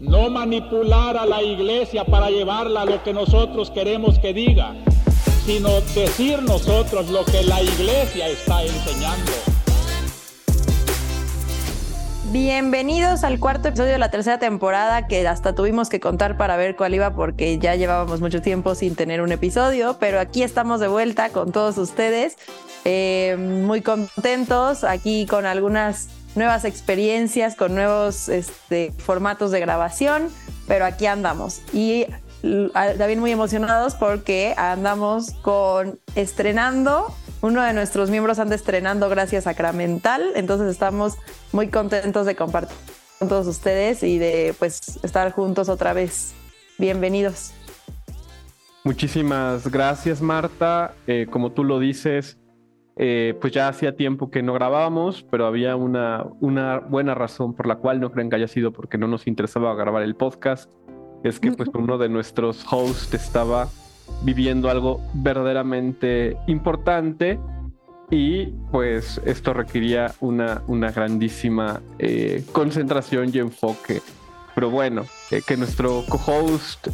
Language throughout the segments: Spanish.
no manipular a la iglesia para llevarla a lo que nosotros queremos que diga, sino decir nosotros lo que la iglesia está enseñando. Bienvenidos al cuarto episodio de la tercera temporada que hasta tuvimos que contar para ver cuál iba porque ya llevábamos mucho tiempo sin tener un episodio, pero aquí estamos de vuelta con todos ustedes, eh, muy contentos, aquí con algunas nuevas experiencias, con nuevos este, formatos de grabación, pero aquí andamos. Y también muy emocionados porque andamos con estrenando. Uno de nuestros miembros anda estrenando Gracias Sacramental, entonces estamos muy contentos de compartir con todos ustedes y de pues estar juntos otra vez. Bienvenidos. Muchísimas gracias Marta. Eh, como tú lo dices, eh, pues ya hacía tiempo que no grabábamos, pero había una, una buena razón por la cual no creen que haya sido porque no nos interesaba grabar el podcast. Es que pues uno de nuestros hosts estaba viviendo algo verdaderamente importante y pues esto requería una, una grandísima eh, concentración y enfoque. Pero bueno, eh, que nuestro co-host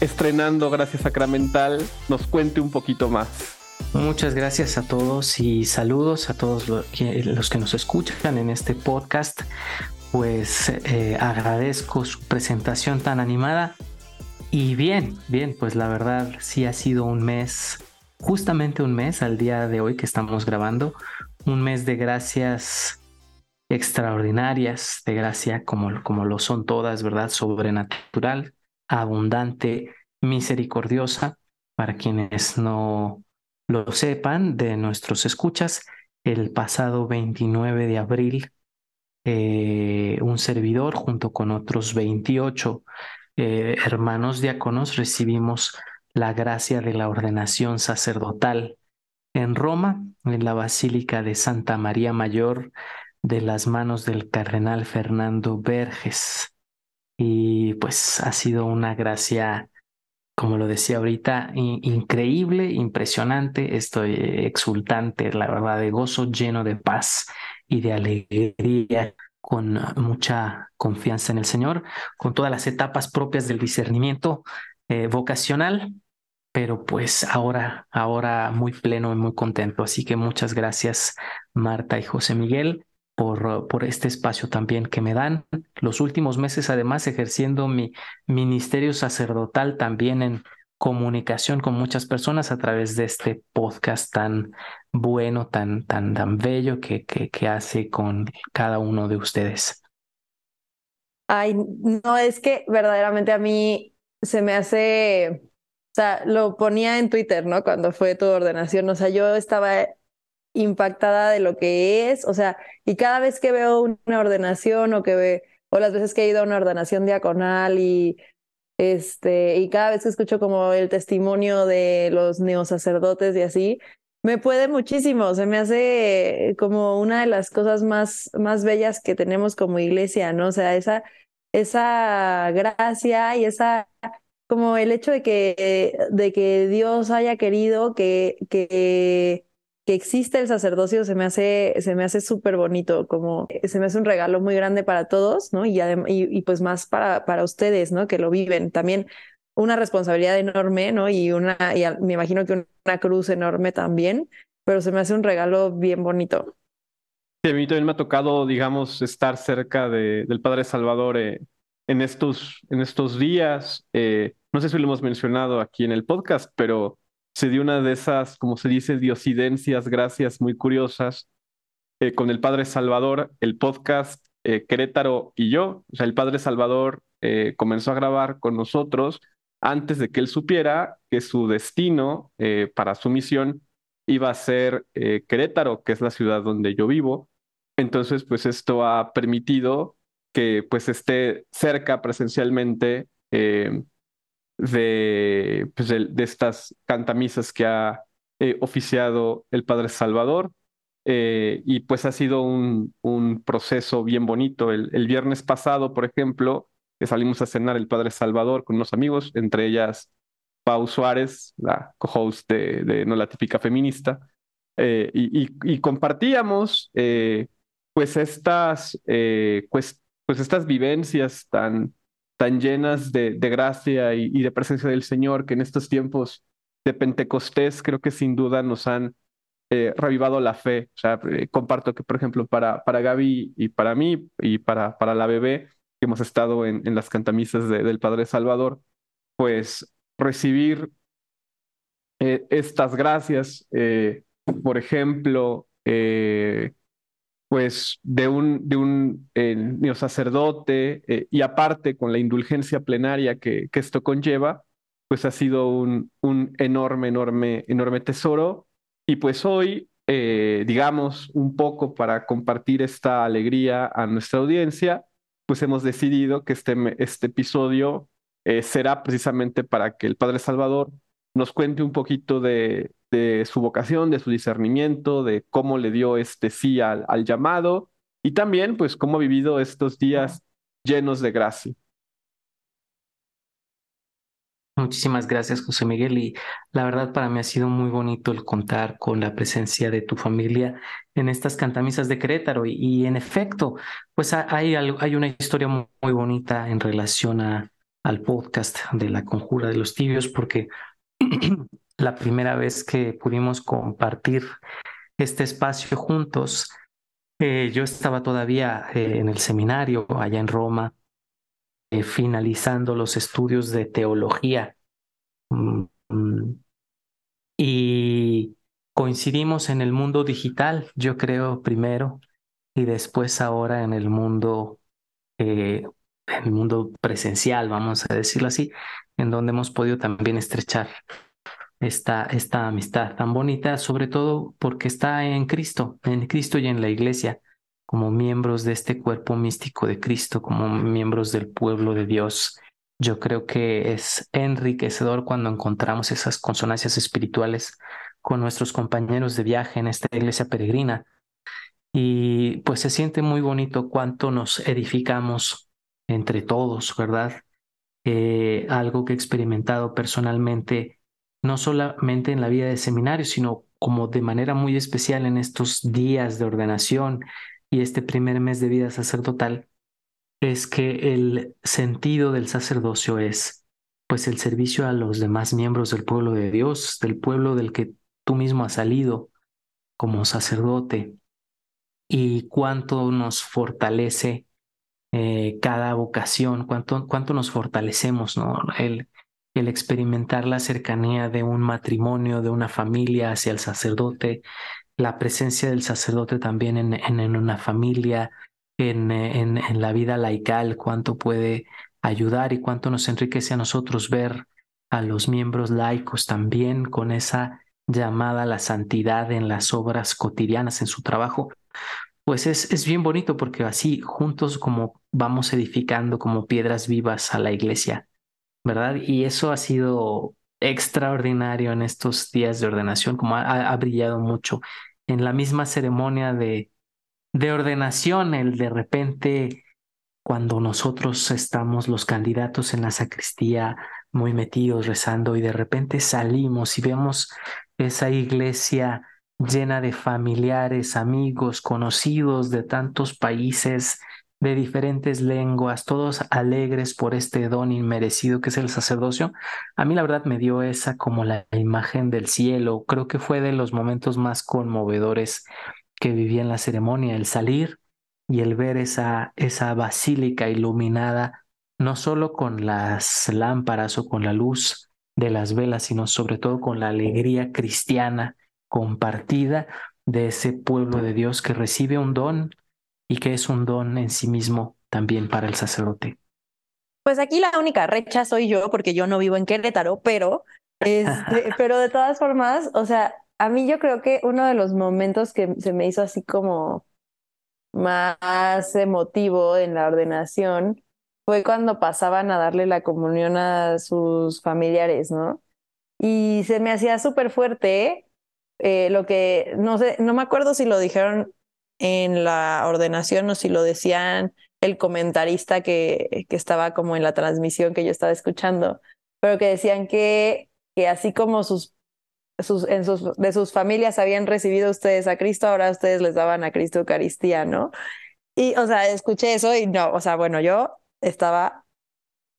estrenando Gracias Sacramental nos cuente un poquito más. Muchas gracias a todos y saludos a todos los que, nos escuchan en este podcast. Pues eh, agradezco su presentación tan animada. Y bien, bien, pues la verdad sí ha sido un mes, justamente un mes al día de hoy que estamos grabando, un mes de gracias extraordinarias, de gracia como, como lo son todas, ¿verdad? Sobrenatural, abundante, misericordiosa, para quienes no lo sepan de nuestros escuchas, el pasado 29 de abril, eh, un servidor junto con otros 28 eh, hermanos diáconos recibimos la gracia de la ordenación sacerdotal en Roma, en la Basílica de Santa María Mayor, de las manos del cardenal Fernando Verges. Y pues ha sido una gracia como lo decía ahorita, increíble, impresionante, estoy exultante, la verdad, de gozo, lleno de paz y de alegría, con mucha confianza en el Señor, con todas las etapas propias del discernimiento eh, vocacional, pero pues ahora, ahora muy pleno y muy contento. Así que muchas gracias, Marta y José Miguel por, este espacio también que me dan. Los últimos meses, además, ejerciendo mi ministerio sacerdotal también en comunicación con muchas personas a través de este podcast tan bueno, tan, tan, tan bello que, que, que hace con cada uno de ustedes. Ay, no, es que verdaderamente a mí se me hace, o sea, lo ponía en Twitter, ¿no? Cuando fue tu ordenación, o sea, yo estaba impactada de lo que es, o sea, y cada vez que veo una ordenación o que ve, o las veces que he ido a una ordenación diaconal y este, y cada vez que escucho como el testimonio de los neosacerdotes y así, me puede muchísimo, se me hace como una de las cosas más, más bellas que tenemos como iglesia, ¿no? O sea, esa, esa gracia y esa como el hecho de que, de que Dios haya querido que, que que existe el sacerdocio se me hace, se me hace súper bonito, como se me hace un regalo muy grande para todos, ¿no? Y, y, pues más para, para ustedes, ¿no? Que lo viven. También una responsabilidad enorme, ¿no? Y una, y me imagino que una cruz enorme también, pero se me hace un regalo bien bonito. Sí, a mí también me ha tocado, digamos, estar cerca de, del Padre Salvador eh, en, estos, en estos días. Eh, no sé si lo hemos mencionado aquí en el podcast, pero se dio una de esas, como se dice, diosidencias, gracias muy curiosas, eh, con el Padre Salvador, el podcast eh, Querétaro y yo. O sea, el Padre Salvador eh, comenzó a grabar con nosotros antes de que él supiera que su destino para su misión iba a ser Querétaro, que es la ciudad donde yo vivo. Entonces, pues esto ha permitido que pues esté cerca presencialmente de, pues de, estas cantamisas que ha eh, oficiado el Padre Salvador. Eh, y pues ha sido un, un proceso bien bonito. El, el, viernes pasado, por ejemplo, salimos a cenar el Padre Salvador con unos amigos, entre ellas Pau Suárez, la co-host de, de, No la típica feminista, eh, y, y, y, compartíamos pues estas, pues, pues estas vivencias tan, tan llenas de, gracia y, de presencia del Señor que en estos tiempos de Pentecostés creo que sin duda nos han eh, revivado la fe. O sea, eh, comparto que, por ejemplo, para, Gaby y para mí y para, la bebé, que hemos estado en, las cantamisas del Padre Salvador, pues recibir eh, estas gracias, por ejemplo, pues de un, de un sacerdote y aparte con la indulgencia plenaria que, que esto conlleva, pues ha sido un, un enorme, enorme, enorme tesoro. Y pues hoy, eh, digamos, un poco para compartir esta alegría a nuestra audiencia, pues hemos decidido que este, este episodio eh, será precisamente para que el Padre Salvador nos cuente un poquito de, de, su vocación, de su discernimiento, de cómo le dio este sí al, llamado y también pues cómo ha vivido estos días llenos de gracia. Muchísimas gracias, José Miguel. Y la verdad para mí ha sido muy bonito el contar con la presencia de tu familia en estas cantamisas de Querétaro. Y, en efecto, pues hay, hay una historia muy, bonita en relación a, al podcast de la Conjura de los Tibios, porque la primera vez que pudimos compartir este espacio juntos, eh, yo estaba todavía eh, en el seminario allá en Roma eh, finalizando los estudios de teología. Mm, mm. y coincidimos en el mundo digital, yo creo, primero, y después ahora en el mundo, en el mundo presencial, vamos a decirlo así, en donde hemos podido también estrechar esta, esta amistad tan bonita, sobre todo porque está en Cristo, en Cristo y en la iglesia como miembros de este cuerpo místico de Cristo, como miembros del pueblo de Dios. Yo creo que es enriquecedor cuando encontramos esas consonancias espirituales con nuestros compañeros de viaje en esta iglesia peregrina. Y pues se siente muy bonito cuánto nos edificamos entre todos, ¿verdad? Eh, algo que he experimentado personalmente, no solamente en la vida de seminario, sino como de manera muy especial en estos días de ordenación, y este primer mes de vida sacerdotal es que el sentido del sacerdocio es pues el servicio a los demás miembros del pueblo de Dios, del pueblo del que tú mismo has salido como sacerdote y cuánto nos fortalece eh, cada vocación, cuánto, cuánto nos fortalecemos, ¿no? El, el experimentar la cercanía de un matrimonio, de una familia hacia el sacerdote, la presencia del sacerdote también en, en, una familia, en, en, en, la vida laical, cuánto puede ayudar y cuánto nos enriquece a nosotros ver a los miembros laicos también con esa llamada a la santidad en las obras cotidianas, en su trabajo, pues es, es bien bonito porque así juntos como vamos edificando como piedras vivas a la iglesia, ¿verdad? Y eso ha sido extraordinario en estos días de ordenación, como ha brillado mucho en la misma ceremonia de, de ordenación, el de repente cuando nosotros estamos los candidatos en la sacristía muy metidos rezando y de repente salimos y vemos esa iglesia llena de familiares, amigos, conocidos de tantos países, de diferentes lenguas, todos alegres por este don inmerecido que es el sacerdocio, a mí la verdad me dio esa como la imagen del cielo. Creo que fue de los momentos más conmovedores que viví en la ceremonia, el salir y el ver esa, esa basílica iluminada, no solo con las lámparas o con la luz de las velas, sino sobre todo con la alegría cristiana compartida de ese pueblo de Dios que recibe un don y que es un don en sí mismo también para el sacerdote. Pues aquí la única recha soy yo, porque yo no vivo en Querétaro, pero, este, pero de todas formas, o sea, a mí yo creo que uno de los momentos que se me hizo así como más emotivo en la ordenación fue cuando pasaban a darle la comunión a sus familiares, ¿no? Y se me hacía súper fuerte eh, lo que, no sé, no me acuerdo si lo dijeron en la ordenación o si lo decían el comentarista que, que estaba como en la transmisión que yo estaba escuchando, pero que decían que, que así como sus, sus, en sus, de sus familias habían recibido ustedes a Cristo, ahora ustedes les daban a Cristo Eucaristía, ¿no? Y, o sea, escuché eso y no, o sea, bueno, yo estaba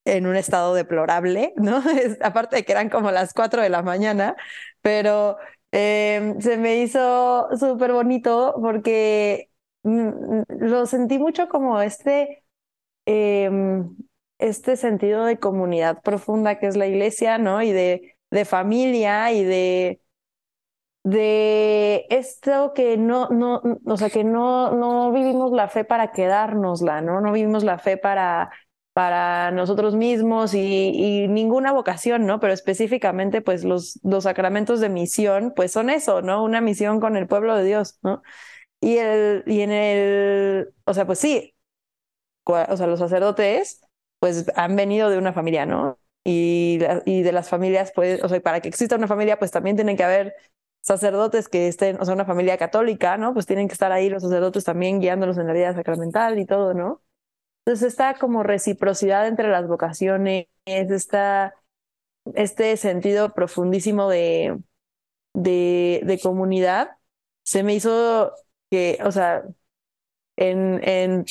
en un estado deplorable, ¿no? aparte de que eran como las cuatro de la mañana, pero em, se me hizo súper bonito porque mm, lo sentí mucho como este, em, este sentido de comunidad profunda que es la iglesia, ¿no? Y de, de familia y de, de esto que no, no, o sea, que no, no vivimos la fe para quedárnosla, ¿no? No vivimos la fe para, para nosotros mismos y, ninguna vocación, ¿no? Pero específicamente, pues los, los sacramentos de misión, pues son eso, ¿no? Una misión con el pueblo de Dios, ¿no? Y, el, y en el, o sea, pues sí, o sea, los sacerdotes, pues han venido de una familia, ¿no? Y, y de las familias, pues, o sea, para que exista una familia, pues también tienen que haber sacerdotes que estén, o sea, una familia católica, ¿no? Pues tienen que estar ahí los sacerdotes también guiándolos en la vida sacramental y todo, ¿no? Entonces, esta como reciprocidad entre las vocaciones, esta, este sentido profundísimo de, de, de comunidad, se me hizo que, o sea, en, en,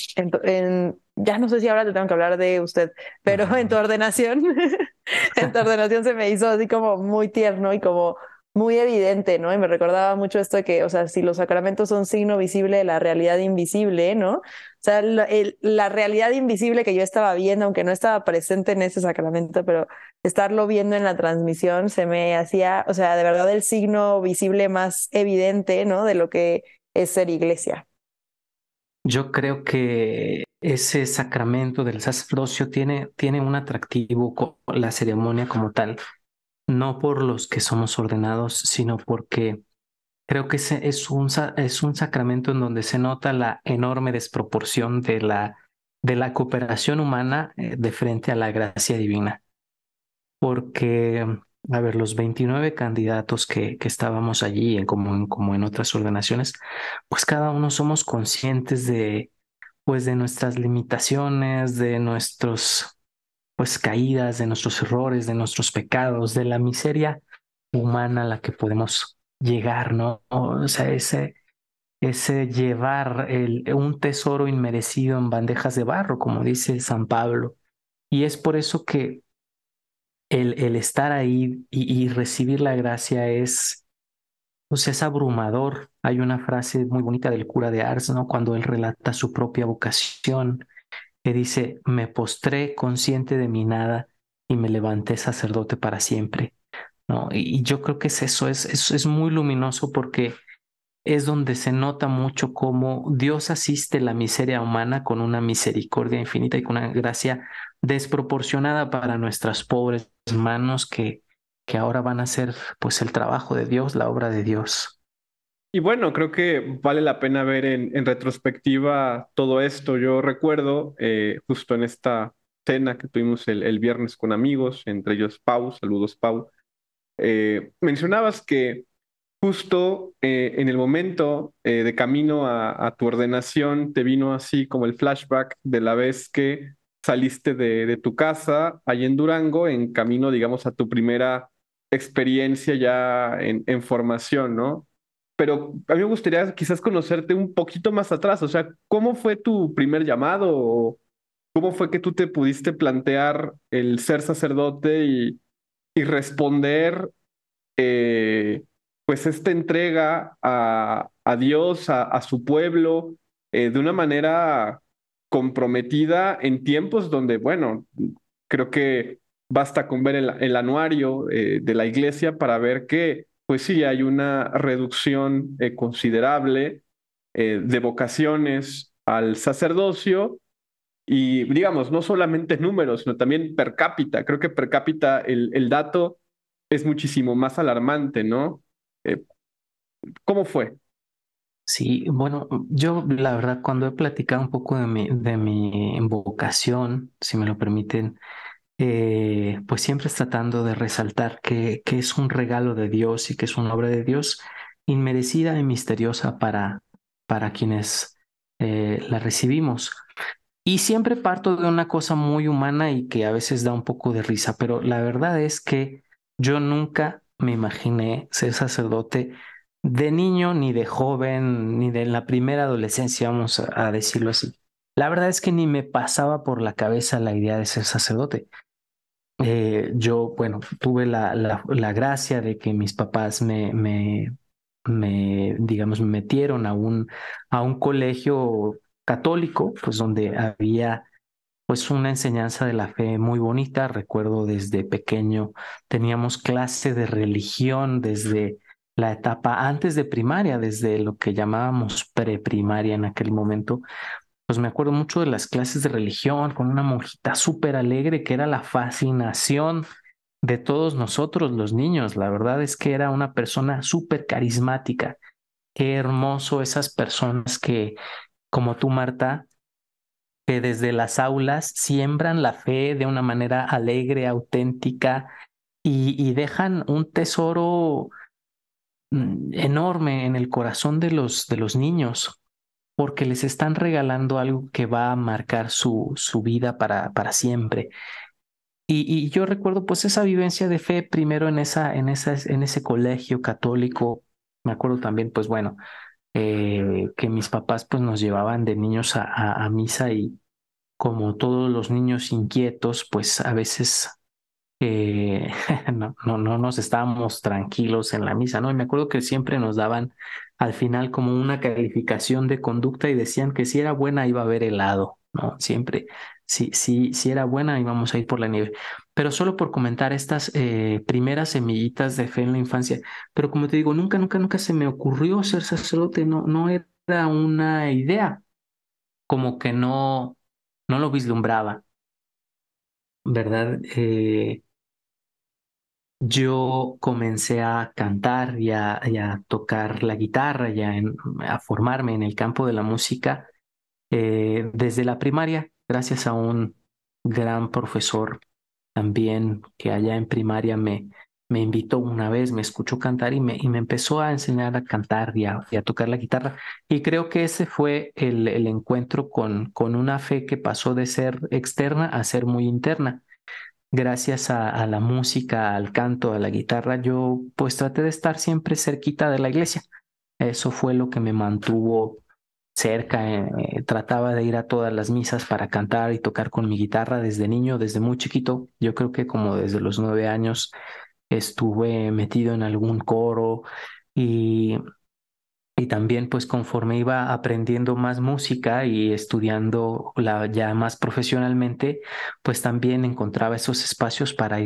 en, ya no sé si ahora te tengo que hablar de usted, pero en tu ordenación, en tu ordenación se me hizo así como muy tierno y como muy evidente, ¿no? Y me recordaba mucho esto de que, o sea, si los sacramentos son signo visible de la realidad invisible, ¿no? O sea, la, realidad invisible que yo estaba viendo, aunque no estaba presente en ese sacramento, pero estarlo viendo en la transmisión se me hacía, o sea, de verdad el signo visible más evidente, ¿no? De lo que es ser iglesia. Yo creo que ese sacramento del sacerdocio tiene, tiene un atractivo con la ceremonia como tal no por los que somos ordenados, sino porque creo que es un, es un sacramento en donde se nota la enorme desproporción de la, de la cooperación humana eh, de frente a la gracia divina. Porque, a ver, los 29 candidatos que, que estábamos allí, en, como, en, como en otras ordenaciones, pues cada uno somos conscientes de, pues de nuestras limitaciones, de nuestros pues caídas, de nuestros errores, de nuestros pecados, de la miseria humana a la que podemos llegar, ¿no? O sea, ese, ese llevar el, un tesoro inmerecido en bandejas de barro, como dice San Pablo. Y es por eso que el, el estar ahí y, y, recibir la gracia es, pues es abrumador. Hay una frase muy bonita del cura de Ars, ¿no? Cuando él relata su propia vocación que dice, me postré consciente de mi nada y me levanté sacerdote para siempre. ¿no? Y, yo creo que es eso, es, es, muy luminoso porque es donde se nota mucho cómo Dios asiste la miseria humana con una misericordia infinita y con una gracia desproporcionada para nuestras pobres manos que, que ahora van a hacer pues el trabajo de Dios, la obra de Dios. Y bueno, creo que vale la pena ver en, retrospectiva todo esto. Yo recuerdo eh, justo en esta cena que tuvimos el, viernes con amigos, entre ellos Pau, saludos Pau, eh, mencionabas que justo eh, en el momento de camino a, tu ordenación te vino así como el flashback de la vez que saliste de, tu casa allí en Durango en camino, digamos, a tu primera experiencia ya en, en formación, ¿no? Pero a mí me gustaría quizás conocerte un poquito más atrás, o sea, ¿cómo fue tu primer llamado? ¿Cómo fue que tú te pudiste plantear el ser sacerdote y, y responder eh, pues esta entrega a, a Dios, a, su pueblo, eh, de una manera comprometida en tiempos donde, bueno, creo que basta con ver el, anuario eh, de la iglesia para ver que pues sí, hay una reducción eh, considerable eh, de vocaciones al sacerdocio y, digamos, no solamente números, sino también per cápita. Creo que per cápita el, el dato es muchísimo más alarmante, ¿no? Eh, ¿Cómo fue? Sí, bueno, yo la verdad cuando he platicado un poco de mi, de mi vocación, si me lo permiten, eh, pues siempre tratando de resaltar que, es un regalo de Dios y que es una obra de Dios inmerecida y misteriosa para, para quienes eh, la recibimos. Y siempre parto de una cosa muy humana y que a veces da un poco de risa, pero la verdad es que yo nunca me imaginé ser sacerdote de niño, ni de joven, ni de la primera adolescencia, vamos a decirlo así. la verdad es que ni me pasaba por la cabeza la idea de ser sacerdote. Eh, yo, bueno, tuve la, la, la, gracia de que mis papás me, me, me, digamos, me metieron a un, a un colegio católico, pues donde había pues una enseñanza de la fe muy bonita. Recuerdo desde pequeño teníamos clase de religión desde la etapa antes de primaria, desde lo que llamábamos preprimaria en aquel momento. Pues me acuerdo mucho de las clases de religión con una monjita súper alegre que era la fascinación de todos nosotros los niños. La verdad es que era una persona súper carismática. Qué hermoso esas personas que, como tú, Marta, que desde las aulas siembran la fe de una manera alegre, auténtica y, dejan un tesoro mm, enorme en el corazón de los, de los niños porque les están regalando algo que va a marcar su, su vida para, para siempre. Y, yo recuerdo pues esa vivencia de fe primero en, esa, en, esa, en ese colegio católico. Me acuerdo también pues bueno, eh, que mis papás pues nos llevaban de niños a, a, misa y como todos los niños inquietos pues a veces eh, no, no, no nos estábamos tranquilos en la misa, ¿no? Y me acuerdo que siempre nos daban al final como una calificación de conducta y decían que si era buena iba a haber helado, ¿no? Siempre, si, si, si era buena íbamos a ir por la nieve. Pero solo por comentar estas eh, primeras semillitas de fe en la infancia, pero como te digo, nunca, nunca, nunca se me ocurrió ser sacerdote, no, no era una idea, como que no, no lo vislumbraba, ¿verdad? Eh, yo comencé a cantar y a, tocar la guitarra y a, formarme en el campo de la música eh, desde la primaria, gracias a un gran profesor también que allá en primaria me, me invitó una vez, me escuchó cantar y me, y me empezó a enseñar a cantar y a, tocar la guitarra. Y creo que ese fue el, el encuentro con, con una fe que pasó de ser externa a ser muy interna gracias a, la música, al canto, a la guitarra, yo pues traté de estar siempre cerquita de la iglesia. Eso fue lo que me mantuvo cerca. Eh, trataba de ir a todas las misas para cantar y tocar con mi guitarra desde niño, desde muy chiquito. Yo creo que como desde los nueve años estuve metido en algún coro y y también pues conforme iba aprendiendo más música y estudiando la, ya más profesionalmente, pues también encontraba esos espacios para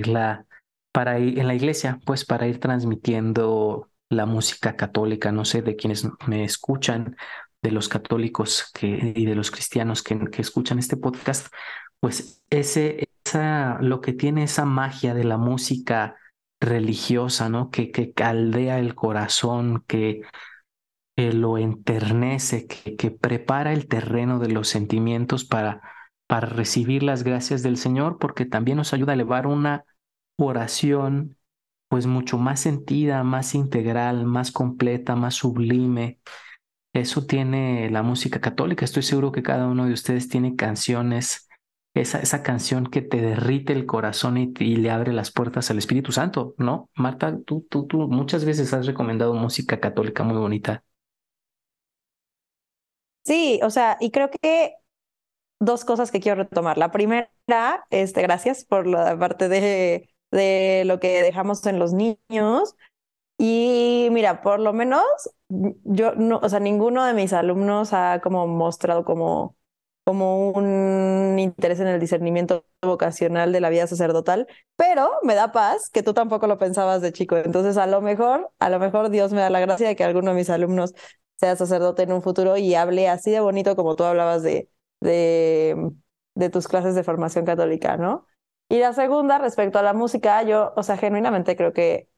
para ir en la iglesia, pues para ir transmitiendo la música católica, no sé, de quienes me escuchan, de los católicos que, y de los cristianos que, que escuchan este podcast, pues ese, esa, lo que tiene esa magia de la música religiosa, ¿no? Que, que caldea el corazón, que que lo enternece, que, prepara el terreno de los sentimientos para, para recibir las gracias del Señor, porque también nos ayuda a elevar una oración pues mucho más sentida, más integral, más completa, más sublime. Eso tiene la música católica. Estoy seguro que cada uno de ustedes tiene canciones, esa, esa canción que te derrite el corazón y, y, le abre las puertas al Espíritu Santo, ¿no? Marta, tú, tú, tú muchas veces has recomendado música católica muy bonita. Sí, o sea, y creo que dos cosas que quiero retomar. La primera, este, gracias por la parte de, de lo que dejamos en los niños. Y mira, por lo menos yo no, o sea, ninguno de mis alumnos ha como mostrado como, como un interés en el discernimiento vocacional de la vida sacerdotal, pero me da paz que tú tampoco lo pensabas de chico. Entonces, a lo mejor, a lo mejor Dios me da la gracia de que alguno de mis alumnos sea sacerdote en un futuro y hable así de bonito como tú hablabas de, de, tus clases de formación católica, ¿no? Y la segunda, respecto a la música, yo, o sea, genuinamente creo que,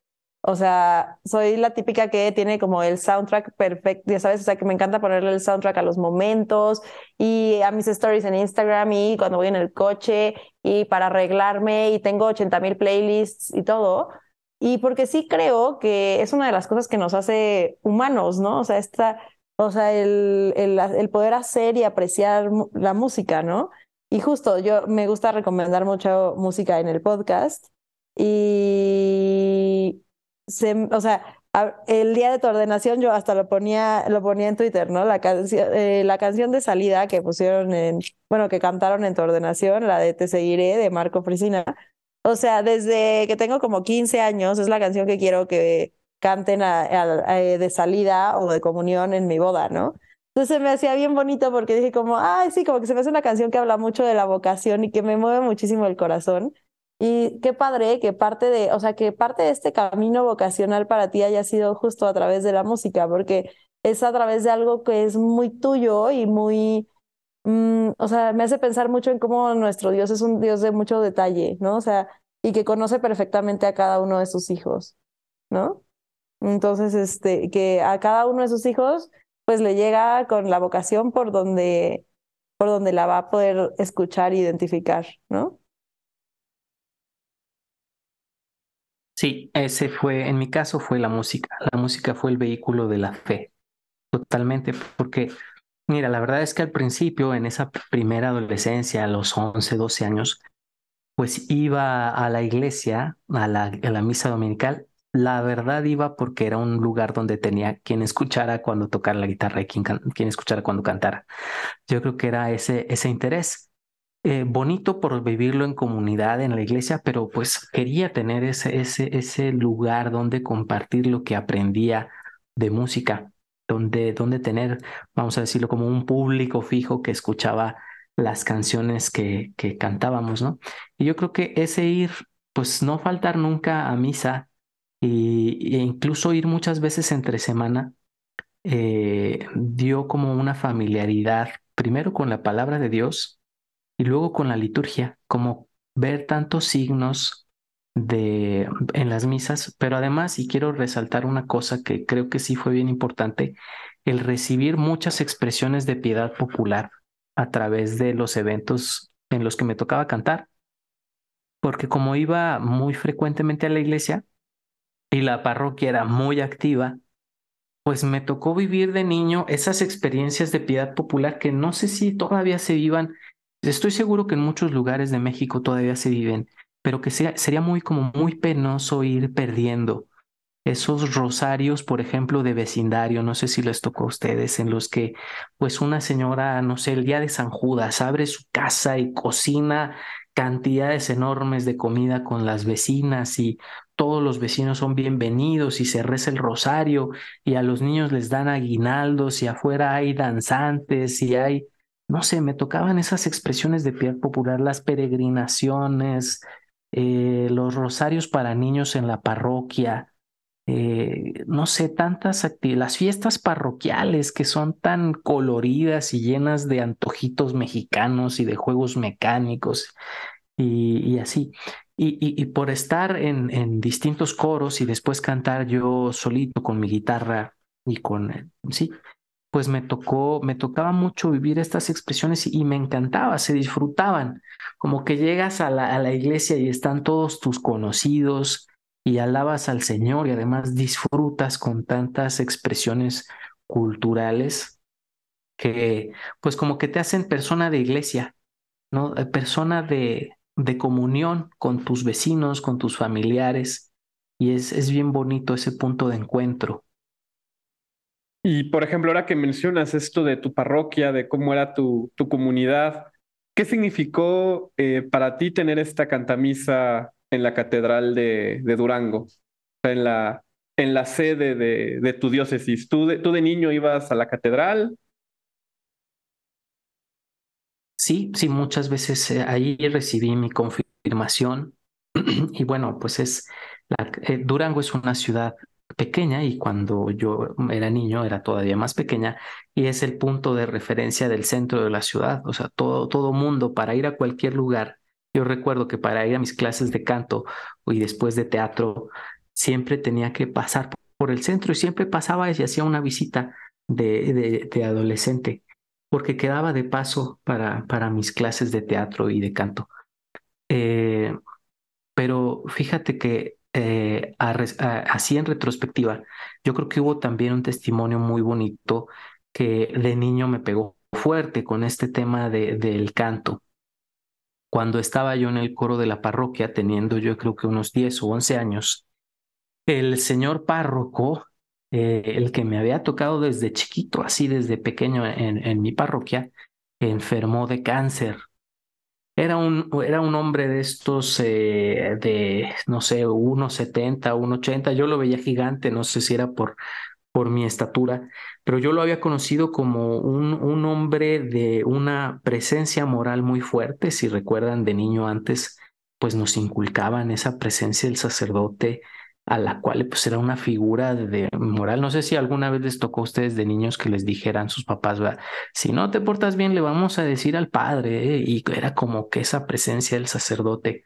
o sea, soy la típica que tiene como el soundtrack perfecto, ya sabes, o sea, que me encanta ponerle el soundtrack a los momentos y a mis stories en Instagram y cuando voy en el coche y para arreglarme y tengo 80 mil playlists y todo. Y porque sí creo que es una de las cosas que nos hace humanos, ¿no? O sea, esta, o sea, el, el, el poder hacer y apreciar la música, ¿no? Y justo yo me gusta recomendar mucho música en el podcast y o sea, el día de tu ordenación yo hasta lo ponía, lo ponía en Twitter, ¿no? La canción, eh, la canción de salida que pusieron en, bueno, que cantaron en tu ordenación, la de Te seguiré de Marco Frisina. O sea, desde que tengo como 15 años es la canción que quiero que canten eh, de salida o de comunión en mi boda, ¿no? Entonces me hacía bien bonito porque dije como, ay, sí, como que se me hace una canción que habla mucho de la vocación y que me mueve muchísimo el corazón. Y qué padre que parte de, o sea, que parte de este camino vocacional para ti haya sido justo a través de la música, porque es a través de algo que es muy tuyo y muy, mm, o sea, me hace pensar mucho en cómo nuestro Dios es un Dios de mucho detalle, ¿no? O sea, y que conoce perfectamente a cada uno de sus hijos, ¿no? Entonces, este, que a cada uno de sus hijos, pues le llega con la vocación por donde, por donde la va a poder escuchar e identificar, ¿no? Sí, ese fue, en mi caso fue la música. La música fue el vehículo de la fe, totalmente, porque, mira, la verdad es que al principio, en esa primera adolescencia, a los 11, 12 años, pues iba a la iglesia, a la, a la misa dominical. La verdad iba porque era un lugar donde tenía quien escuchara cuando tocara la guitarra y quien, escuchara cuando cantara. Yo creo que era ese, ese interés. Eh, bonito por vivirlo en comunidad, en la iglesia, pero pues quería tener ese, ese, ese lugar donde compartir lo que aprendía de música, donde, tener, vamos a decirlo, como un público fijo que escuchaba las canciones que, que cantábamos, ¿no? Y yo creo que ese ir, pues no faltar nunca a misa y, e incluso ir muchas veces entre semana, eh, dio como una familiaridad, primero con la palabra de Dios, y luego con la liturgia, como ver tantos signos de, en las misas, pero además, y quiero resaltar una cosa que creo que sí fue bien importante, el recibir muchas expresiones de piedad popular a través de los eventos en los que me tocaba cantar, porque como iba muy frecuentemente a la iglesia y la parroquia era muy activa, pues me tocó vivir de niño esas experiencias de piedad popular que no sé si todavía se vivan. Estoy seguro que en muchos lugares de México todavía se viven, pero que sería muy como muy penoso ir perdiendo esos rosarios, por ejemplo, de vecindario, no sé si les tocó a ustedes, en los que pues una señora, no sé, el día de San Judas abre su casa y cocina cantidades enormes de comida con las vecinas y todos los vecinos son bienvenidos y se reza el rosario y a los niños les dan aguinaldos y afuera hay danzantes y hay no sé, me tocaban esas expresiones de piedad popular, las peregrinaciones, eh, los rosarios para niños en la parroquia, eh, no sé, tantas actividades, las fiestas parroquiales que son tan coloridas y llenas de antojitos mexicanos y de juegos mecánicos y, así. Y, por estar en, en distintos coros y después cantar yo solito con mi guitarra y con, sí, pues me tocó, me tocaba mucho vivir estas expresiones y, me encantaba, se disfrutaban, como que llegas a la, a la iglesia y están todos tus conocidos y alabas al Señor y además disfrutas con tantas expresiones culturales que pues como que te hacen persona de iglesia, ¿no? Eh, persona de, de comunión con tus vecinos, con tus familiares y es, es bien bonito ese punto de encuentro. Y por ejemplo, ahora que mencionas esto de tu parroquia, de cómo era tu, tu comunidad, ¿qué significó eh, para ti tener esta cantamisa en la catedral de, de Durango? En la, en la sede de, de tu diócesis. ¿Tú de, ¿Tú de niño ibas a la catedral? Sí, sí, muchas veces eh, ahí recibí mi confirmación. y bueno, pues es, eh, Durango es una ciudad pequeña y cuando yo era niño era todavía más pequeña y es el punto de referencia del centro de la ciudad, o sea, todo, todo mundo para ir a cualquier lugar. Yo recuerdo que para ir a mis clases de canto y después de teatro, siempre tenía que pasar por el centro y siempre pasaba y hacía una visita de, de, adolescente, porque quedaba de paso para, para mis clases de teatro y de canto. Eh, pero fíjate que eh, así en retrospectiva, yo creo que hubo también un testimonio muy bonito que de niño me pegó fuerte con este tema de, del canto. Cuando estaba yo en el coro de la parroquia, teniendo yo creo que unos 10 o 11 años, el señor párroco, eh, el que me había tocado desde chiquito, así desde pequeño en, en mi parroquia, enfermó de cáncer. Era un, era un hombre de estos eh, de, no sé, 1,70, 1,80. Yo lo veía gigante, no sé si era por, por mi estatura, pero yo lo había conocido como un, un hombre de una presencia moral muy fuerte. Si recuerdan, de niño antes, pues nos inculcaban esa presencia del sacerdote a la cual pues era una figura de moral. No sé si alguna vez les tocó a ustedes de niños que les dijeran sus papás, si no te portas bien, le vamos a decir al padre, ¿eh? y era como que esa presencia del sacerdote.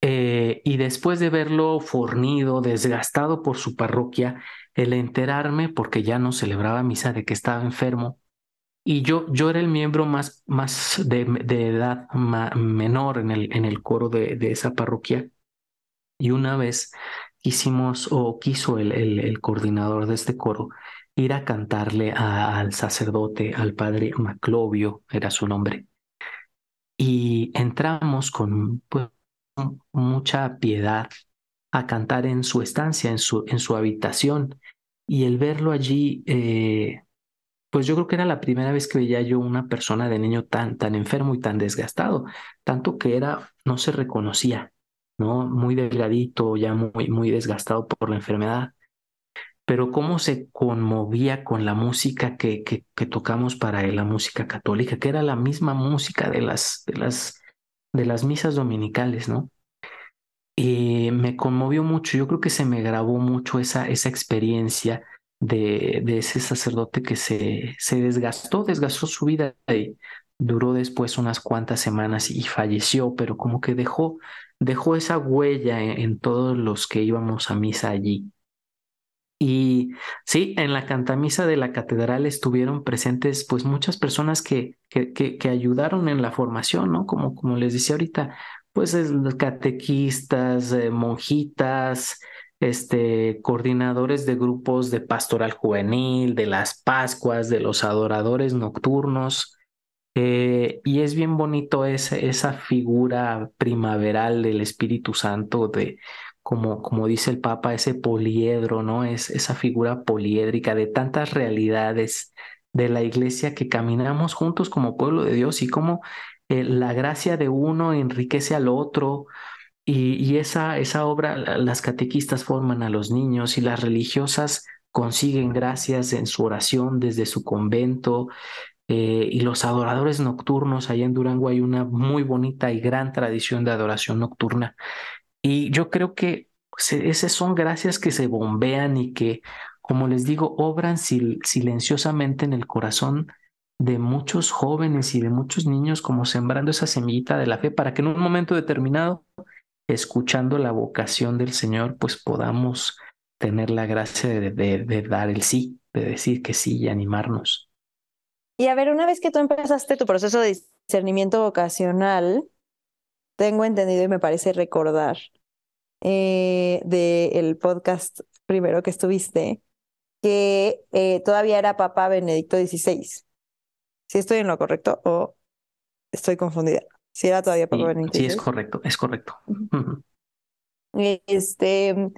Eh, y después de verlo fornido, desgastado por su parroquia, el enterarme, porque ya no celebraba misa, de que estaba enfermo, y yo, yo era el miembro más, más de, de edad menor en el, en el coro de, de esa parroquia. Y una vez quisimos o quiso el, el, coordinador de este coro ir a cantarle al sacerdote, al padre Maclovio, era su nombre. Y entramos con pues, mucha piedad a cantar en su estancia, en su, en su habitación. Y el verlo allí, eh, pues yo creo que era la primera vez que veía yo una persona de niño tan, tan enfermo y tan desgastado, tanto que era, no se reconocía. Muy delgadito, ya muy, muy desgastado por la enfermedad. Pero cómo se conmovía con la música que, que, que tocamos para él, la música católica, que era la misma música de las, de las, de las misas dominicales, ¿no? Y me conmovió mucho, yo creo que se me grabó mucho esa, esa experiencia de, de ese sacerdote que se, se desgastó, desgastó su vida y duró después unas cuantas semanas y falleció, pero como que dejó dejó esa huella en, todos los que íbamos a misa allí. Y sí, en la cantamisa de la catedral estuvieron presentes pues muchas personas que, que, que, ayudaron en la formación, ¿no? Como, como les decía ahorita, pues catequistas, eh, monjitas, este, coordinadores de grupos de pastoral juvenil, de las Pascuas, de los adoradores nocturnos, eh, y es bien bonito esa figura primaveral del Espíritu Santo, de como, como dice el Papa, ese poliedro, ¿no? Es esa figura poliédrica de tantas realidades de la iglesia que caminamos juntos como pueblo de Dios y cómo eh, la gracia de uno enriquece al otro. Y, y esa, esa obra, las catequistas forman a los niños y las religiosas consiguen gracias en su oración desde su convento eh, y los adoradores nocturnos, allá en Durango hay una muy bonita y gran tradición de adoración nocturna. Y yo creo que pues, e, esas son gracias que se bombean y que, como les digo, obran silenciosamente en el corazón de muchos jóvenes y de muchos niños, como sembrando esa semillita de la fe para que en un momento determinado, escuchando la vocación del Señor, pues podamos tener la gracia de dar el sí, de decir que sí y animarnos. Y a ver, una vez que tú empezaste tu proceso de discernimiento vocacional, tengo entendido y me parece recordar eh, del podcast primero que estuviste, que eh, todavía era Papa Benedicto XVI. ¿Sí estoy en lo correcto o estoy confundida? Si era todavía Papa Benedicto XVI. Sí, es correcto, es correcto. Este,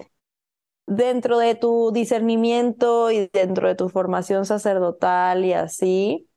dentro de tu discernimiento y dentro de tu formación sacerdotal y así,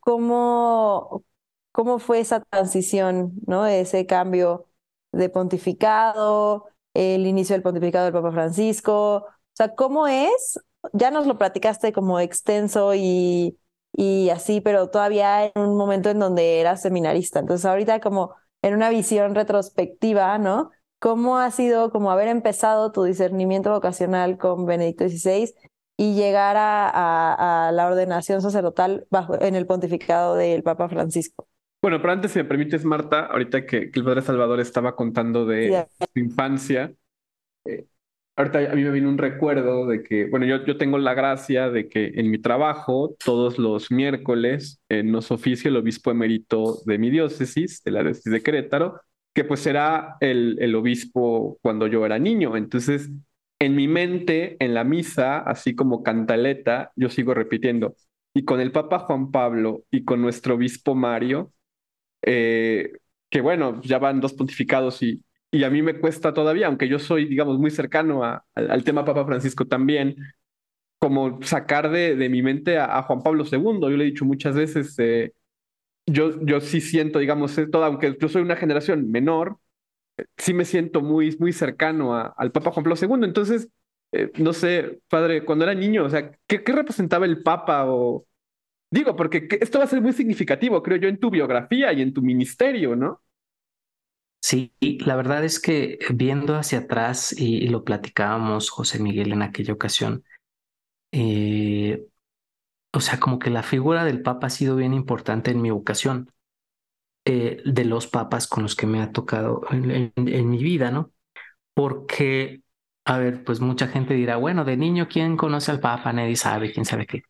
¿cómo, cómo fue esa transición, ¿no? Ese cambio de pontificado, el inicio del pontificado del Papa Francisco, o sea, ¿cómo es? Ya nos lo platicaste como extenso y, y así, pero todavía en un momento en donde eras seminarista. Entonces, ahorita como en una visión retrospectiva, ¿no? ¿Cómo ha sido como haber empezado tu discernimiento vocacional con Benedicto XVI y llegar a, la ordenación sacerdotal bajo, en el pontificado del Papa Francisco? Bueno, pero antes, si me permites, Marta, ahorita que, el Padre Salvador estaba contando de su infancia, eh, ahorita a mí me vino un recuerdo de que, bueno, yo, yo tengo la gracia de que en mi trabajo, todos los miércoles, nos oficia el obispo emérito de mi diócesis, de la diócesis de Querétaro, que pues era el, el obispo cuando yo era niño. Entonces, en mi mente, en la misa, así como cantaleta, yo sigo repitiendo. Y con el Papa Juan Pablo y con nuestro obispo Mario, eh, que bueno, ya van dos pontificados y, y a mí me cuesta todavía, aunque yo soy, digamos, muy cercano al tema Papa Francisco también, como sacar de, de mi mente a, Juan Pablo II. Yo le he dicho muchas veces, eh, yo, yo sí siento, digamos, todo, aunque yo soy una generación menor, sí me siento muy, muy cercano al Papa Juan Pablo II. Entonces, eh, no sé, padre, cuando era niño, o sea, ¿qué, ¿qué, representaba el Papa? O digo, porque esto va a ser muy significativo, creo yo, en tu biografía y en tu ministerio, ¿no? Sí, la verdad es que viendo hacia atrás, y, lo platicábamos José Miguel en aquella ocasión, eh, o sea, como que la figura del Papa ha sido bien importante en mi vocación, eh, de los papas con los que me ha tocado en, mi vida, ¿no? Porque, a ver, pues mucha gente dirá, bueno, de niño, ¿quién conoce al Papa? Nadie sabe, quién sabe qué.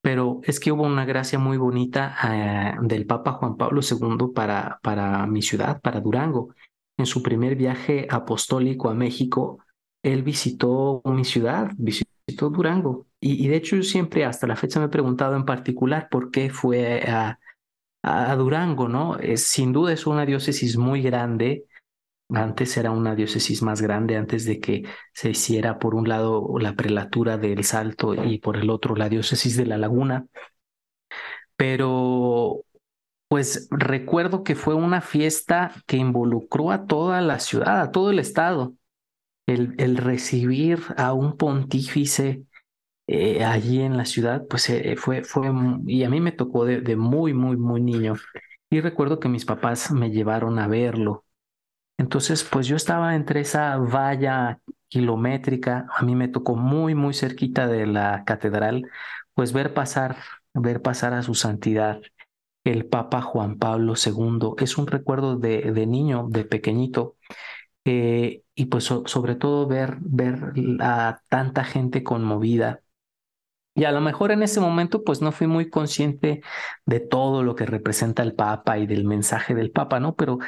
Pero es que hubo una gracia muy bonita eh, del Papa Juan Pablo II para, para mi ciudad, para Durango. En su primer viaje apostólico a México, él visitó mi ciudad, visitó Durango. Y, de hecho yo siempre hasta la fecha me he preguntado en particular por qué fue a, a Durango, ¿no? Es, sin duda es una diócesis muy grande. Antes era una diócesis más grande, antes de que se hiciera por un lado la prelatura del Salto y por el otro la diócesis de la Laguna. Pero pues recuerdo que fue una fiesta que involucró a toda la ciudad, a todo el estado. El, el recibir a un pontífice eh, allí en la ciudad, pues eh, fue, fue, y a mí me tocó de, de, muy, muy, muy niño. Y recuerdo que mis papás me llevaron a verlo. Entonces, pues yo estaba entre esa valla kilométrica, a mí me tocó muy, muy cerquita de la catedral, pues ver pasar, ver pasar a su santidad el Papa Juan Pablo II. Es un recuerdo de, de niño, de pequeñito, eh, y pues sobre todo ver, ver a tanta gente conmovida, y a lo mejor en ese momento pues no fui muy consciente de todo lo que representa el Papa y del mensaje del Papa, ¿no? Pero,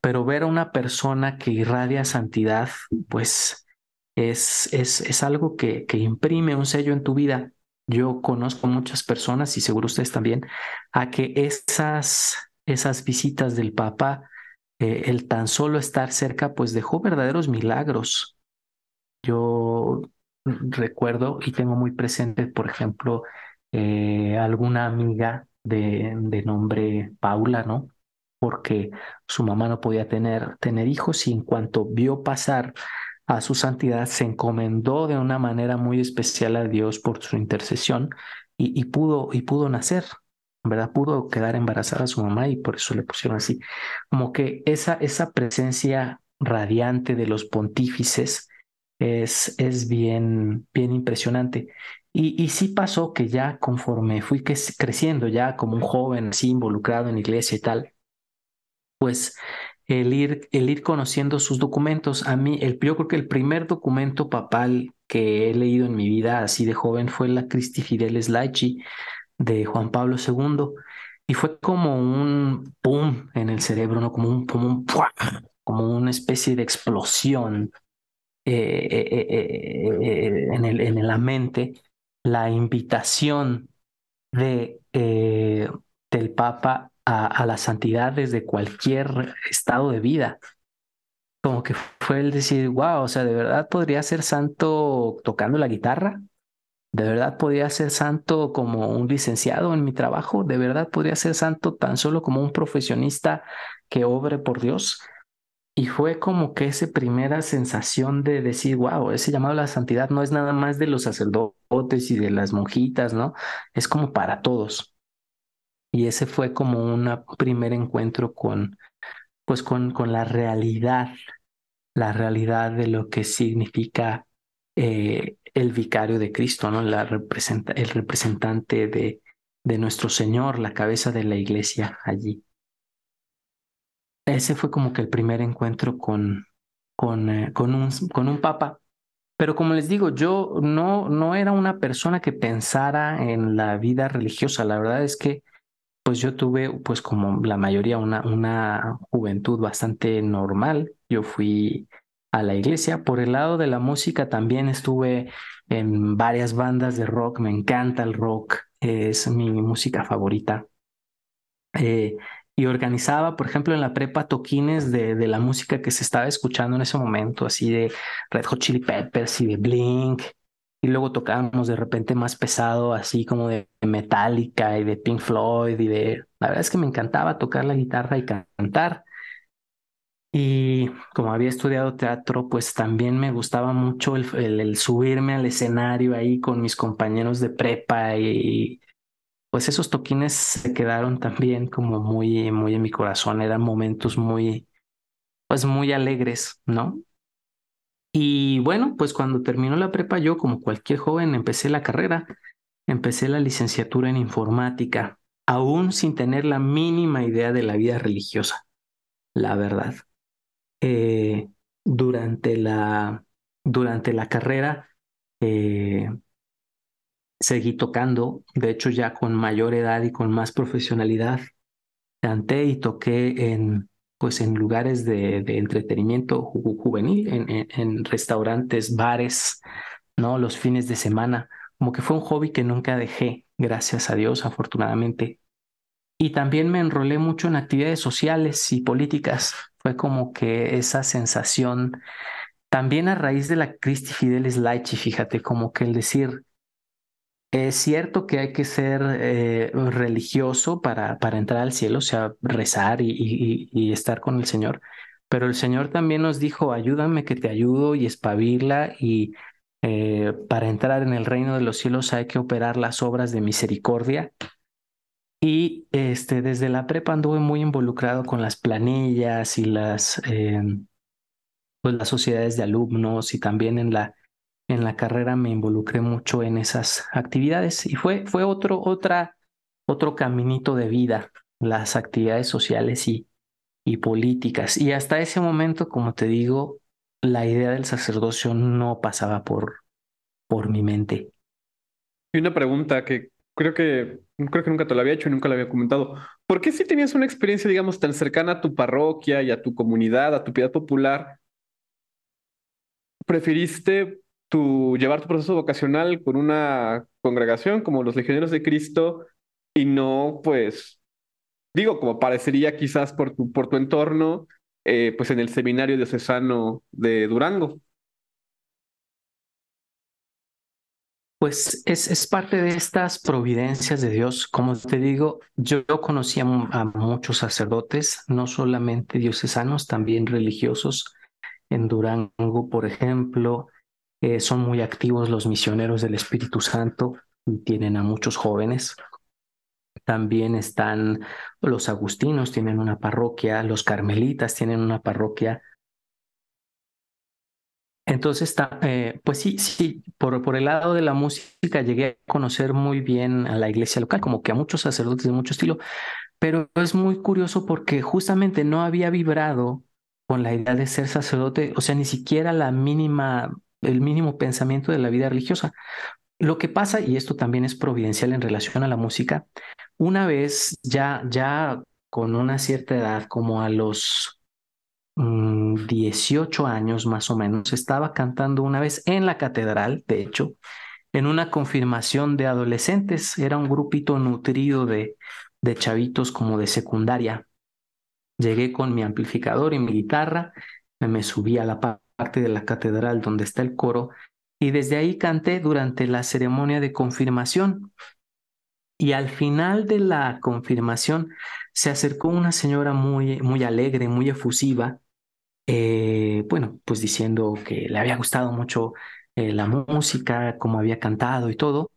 pero ver a una persona que irradia santidad, pues es, es, es algo que, que imprime un sello en tu vida. Yo conozco muchas personas y seguro ustedes también, a que esas, esas visitas del Papa, eh, el tan solo estar cerca, pues dejó verdaderos milagros. Yo recuerdo y tengo muy presente, por ejemplo, eh, alguna amiga de, de, nombre Paula, ¿no? Porque su mamá no podía tener, tener hijos y en cuanto vio pasar a su santidad, se encomendó de una manera muy especial a Dios por su intercesión y, y pudo, y pudo nacer. ¿Verdad? Pudo quedar embarazada a su mamá y por eso le pusieron así. Como que esa, esa presencia radiante de los pontífices es, es bien, bien impresionante. Y, y sí pasó que ya conforme fui creciendo, ya como un joven así involucrado en iglesia y tal, pues el ir, el ir conociendo sus documentos, a mí, el, yo creo que el primer documento papal que he leído en mi vida así de joven fue la Christi Fideles Laici de Juan Pablo II y fue como un pum en el cerebro, ¿no? Como un, como un, como una especie de explosión eh, eh, eh, en, el, en la mente la invitación de, del Papa a, a, la santidad desde cualquier estado de vida. Como que fue el decir, wow, o sea, de verdad podría ser santo tocando la guitarra, de verdad podría ser santo como un licenciado en mi trabajo, de verdad podría ser santo tan solo como un profesionista que obre por Dios. Y fue como que esa primera sensación de decir, wow, ese llamado a la santidad no es nada más de los sacerdotes y de las monjitas, ¿no? Es como para todos. Y ese fue como un primer encuentro con, pues con, con la realidad, la realidad de lo que significa eh, el vicario de Cristo, ¿no? La representa, el representante de, de nuestro Señor, la cabeza de la iglesia allí ese fue como que el primer encuentro con, con, eh, con, un, con un papa. Pero como les digo, yo no, no era una persona que pensara en la vida religiosa. La verdad es que pues yo tuve, pues como la mayoría, una, una juventud bastante normal. Yo fui a la iglesia. Por el lado de la música también estuve en varias bandas de rock. Me encanta el rock, es mi música favorita. Eh, y organizaba, por ejemplo, en la prepa toquines de, de, la música que se estaba escuchando en ese momento, así de Red Hot Chili Peppers y de Blink. Y luego tocábamos de repente más pesado, así como de Metallica y de Pink Floyd y de... La verdad es que me encantaba tocar la guitarra y cantar. Y como había estudiado teatro, pues también me gustaba mucho el, subirme al escenario ahí con mis compañeros de prepa y pues esos toquines se quedaron también como muy, muy en mi corazón. Eran momentos muy, pues muy alegres, ¿no? Y bueno, pues cuando terminó la prepa yo, como cualquier joven, empecé la carrera, empecé la licenciatura en informática, aún sin tener la mínima idea de la vida religiosa, la verdad. Eh, durante, la, durante la carrera eh, seguí tocando, de hecho ya con mayor edad y con más profesionalidad. Canté y toqué en, pues en lugares de, entretenimiento juvenil, en, en, en, restaurantes, bares, ¿no? Los fines de semana. Como que fue un hobby que nunca dejé, gracias a Dios, afortunadamente. Y también me enrolé mucho en actividades sociales y políticas. Fue como que esa sensación, también a raíz de la Christi Fidelis Laici, fíjate, como que el decir, es cierto que hay que ser eh, religioso para, para entrar al cielo, o sea, rezar y, estar con el Señor, pero el Señor también nos dijo, ayúdame que te ayudo y espabila y eh, para entrar en el reino de los cielos hay que operar las obras de misericordia y este, desde la prepa anduve muy involucrado con las planillas y las, eh, pues las sociedades de alumnos y también en la, en la carrera me involucré mucho en esas actividades y fue, fue otro, otra, otro caminito de vida, las actividades sociales y, y políticas. Y hasta ese momento, como te digo, la idea del sacerdocio no pasaba por, por mi mente. Y una pregunta que creo que creo que nunca te lo había hecho y nunca lo había comentado. ¿Por qué si tenías una experiencia, digamos, tan cercana a tu parroquia y a tu comunidad, a tu piedad popular, preferiste tu, llevar tu proceso vocacional con una congregación como los Legioneros de Cristo y no, pues, digo, como parecería quizás por tu, por tu entorno, eh, pues en el seminario diocesano de Durango? Pues es, es, parte de estas providencias de Dios. Como te digo, yo conocí a, muchos sacerdotes, no solamente diocesanos, también religiosos. En Durango, por ejemplo, eh, son muy activos los misioneros del Espíritu Santo y tienen a muchos jóvenes. También están los agustinos, tienen una parroquia, los carmelitas tienen una parroquia, entonces, eh, pues sí, sí, por, por el lado de la música llegué a conocer muy bien a la iglesia local, como que a muchos sacerdotes de mucho estilo, pero es muy curioso porque justamente no había vibrado con la idea de ser sacerdote, o sea, ni siquiera la mínima, el mínimo pensamiento de la vida religiosa. Lo que pasa, y esto también es providencial en relación a la música, una vez ya, ya con una cierta edad, como a los 18 mm, años más o menos, estaba cantando una vez en la catedral, de hecho, en una confirmación de adolescentes. Era un grupito nutrido de, de chavitos como de secundaria. Llegué con mi amplificador y mi guitarra, me subí a la parte de la catedral donde está el coro y desde ahí canté durante la ceremonia de confirmación. Y al final de la confirmación se acercó una señora muy, muy alegre, muy efusiva, eh, bueno, pues diciendo que le había gustado mucho eh, la música, cómo había cantado y todo,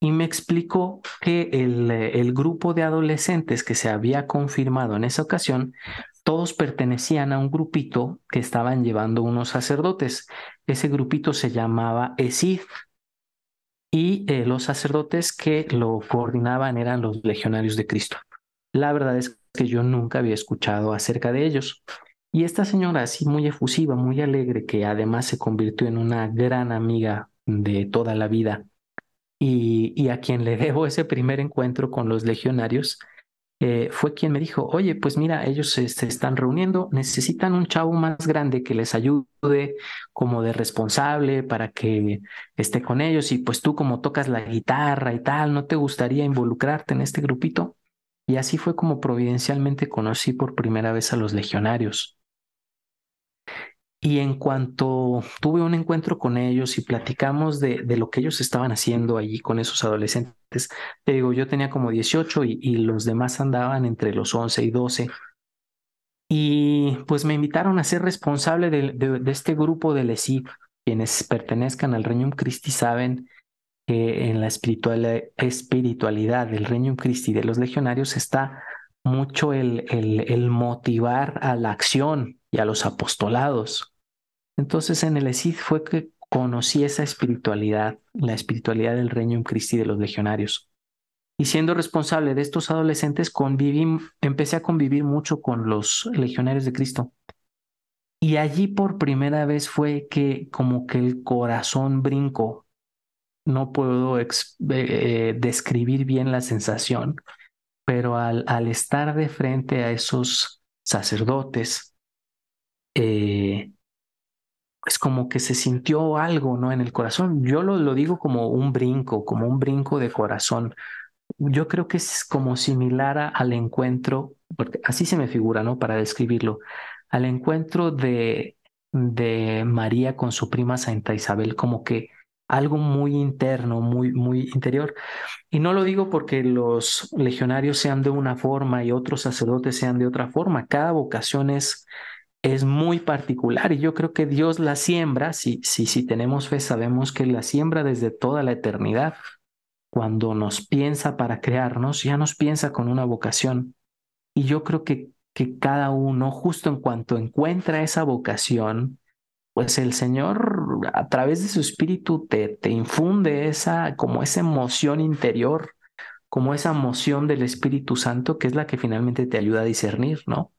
y me explicó que el, el grupo de adolescentes que se había confirmado en esa ocasión, todos pertenecían a un grupito que estaban llevando unos sacerdotes. Ese grupito se llamaba ESID y eh, los sacerdotes que lo coordinaban eran los legionarios de Cristo. La verdad es que yo nunca había escuchado acerca de ellos. Y esta señora así muy efusiva, muy alegre, que además se convirtió en una gran amiga de toda la vida y, a quien le debo ese primer encuentro con los legionarios, eh, fue quien me dijo, oye, pues mira, ellos se, se, están reuniendo, necesitan un chavo más grande que les ayude como de responsable para que esté con ellos y pues tú como tocas la guitarra y tal, ¿no te gustaría involucrarte en este grupito? Y así fue como providencialmente conocí por primera vez a los legionarios. Y en cuanto tuve un encuentro con ellos y platicamos de, de, lo que ellos estaban haciendo allí con esos adolescentes, te digo, yo tenía como 18 y, los demás andaban entre los 11 y 12. Y pues me invitaron a ser responsable de, de, este grupo de LESID. Quienes pertenezcan al Reino Christi saben que en la espiritual, espiritualidad del Reino Christi de los legionarios está mucho el, el motivar a la acción y a los apostolados. Entonces en el ESID fue que conocí esa espiritualidad, la espiritualidad del reino en Cristi de los legionarios. Y siendo responsable de estos adolescentes, empecé a convivir mucho con los legionarios de Cristo. Y allí por primera vez fue que como que el corazón brincó. No puedo eh, describir bien la sensación, pero al, al, estar de frente a esos sacerdotes, eh, pues como que se sintió algo, ¿no? En el corazón. Yo lo, lo digo como un brinco, como un brinco de corazón. Yo creo que es como similar a, al encuentro, porque así se me figura, ¿no? Para describirlo, al encuentro de, de María con su prima Santa Isabel, como que algo muy interno, muy, muy interior. Y no lo digo porque los legionarios sean de una forma y otros sacerdotes sean de otra forma. Cada vocación es es muy particular y yo creo que Dios la siembra, si, si, si tenemos fe, sabemos que la siembra desde toda la eternidad. Cuando nos piensa para crearnos, ya nos piensa con una vocación. Y yo creo que, que cada uno, justo en cuanto encuentra esa vocación, pues el Señor a través de su espíritu te, te infunde esa, como esa emoción interior como esa emoción del Espíritu Santo que es la que finalmente te ayuda a discernir, ¿no?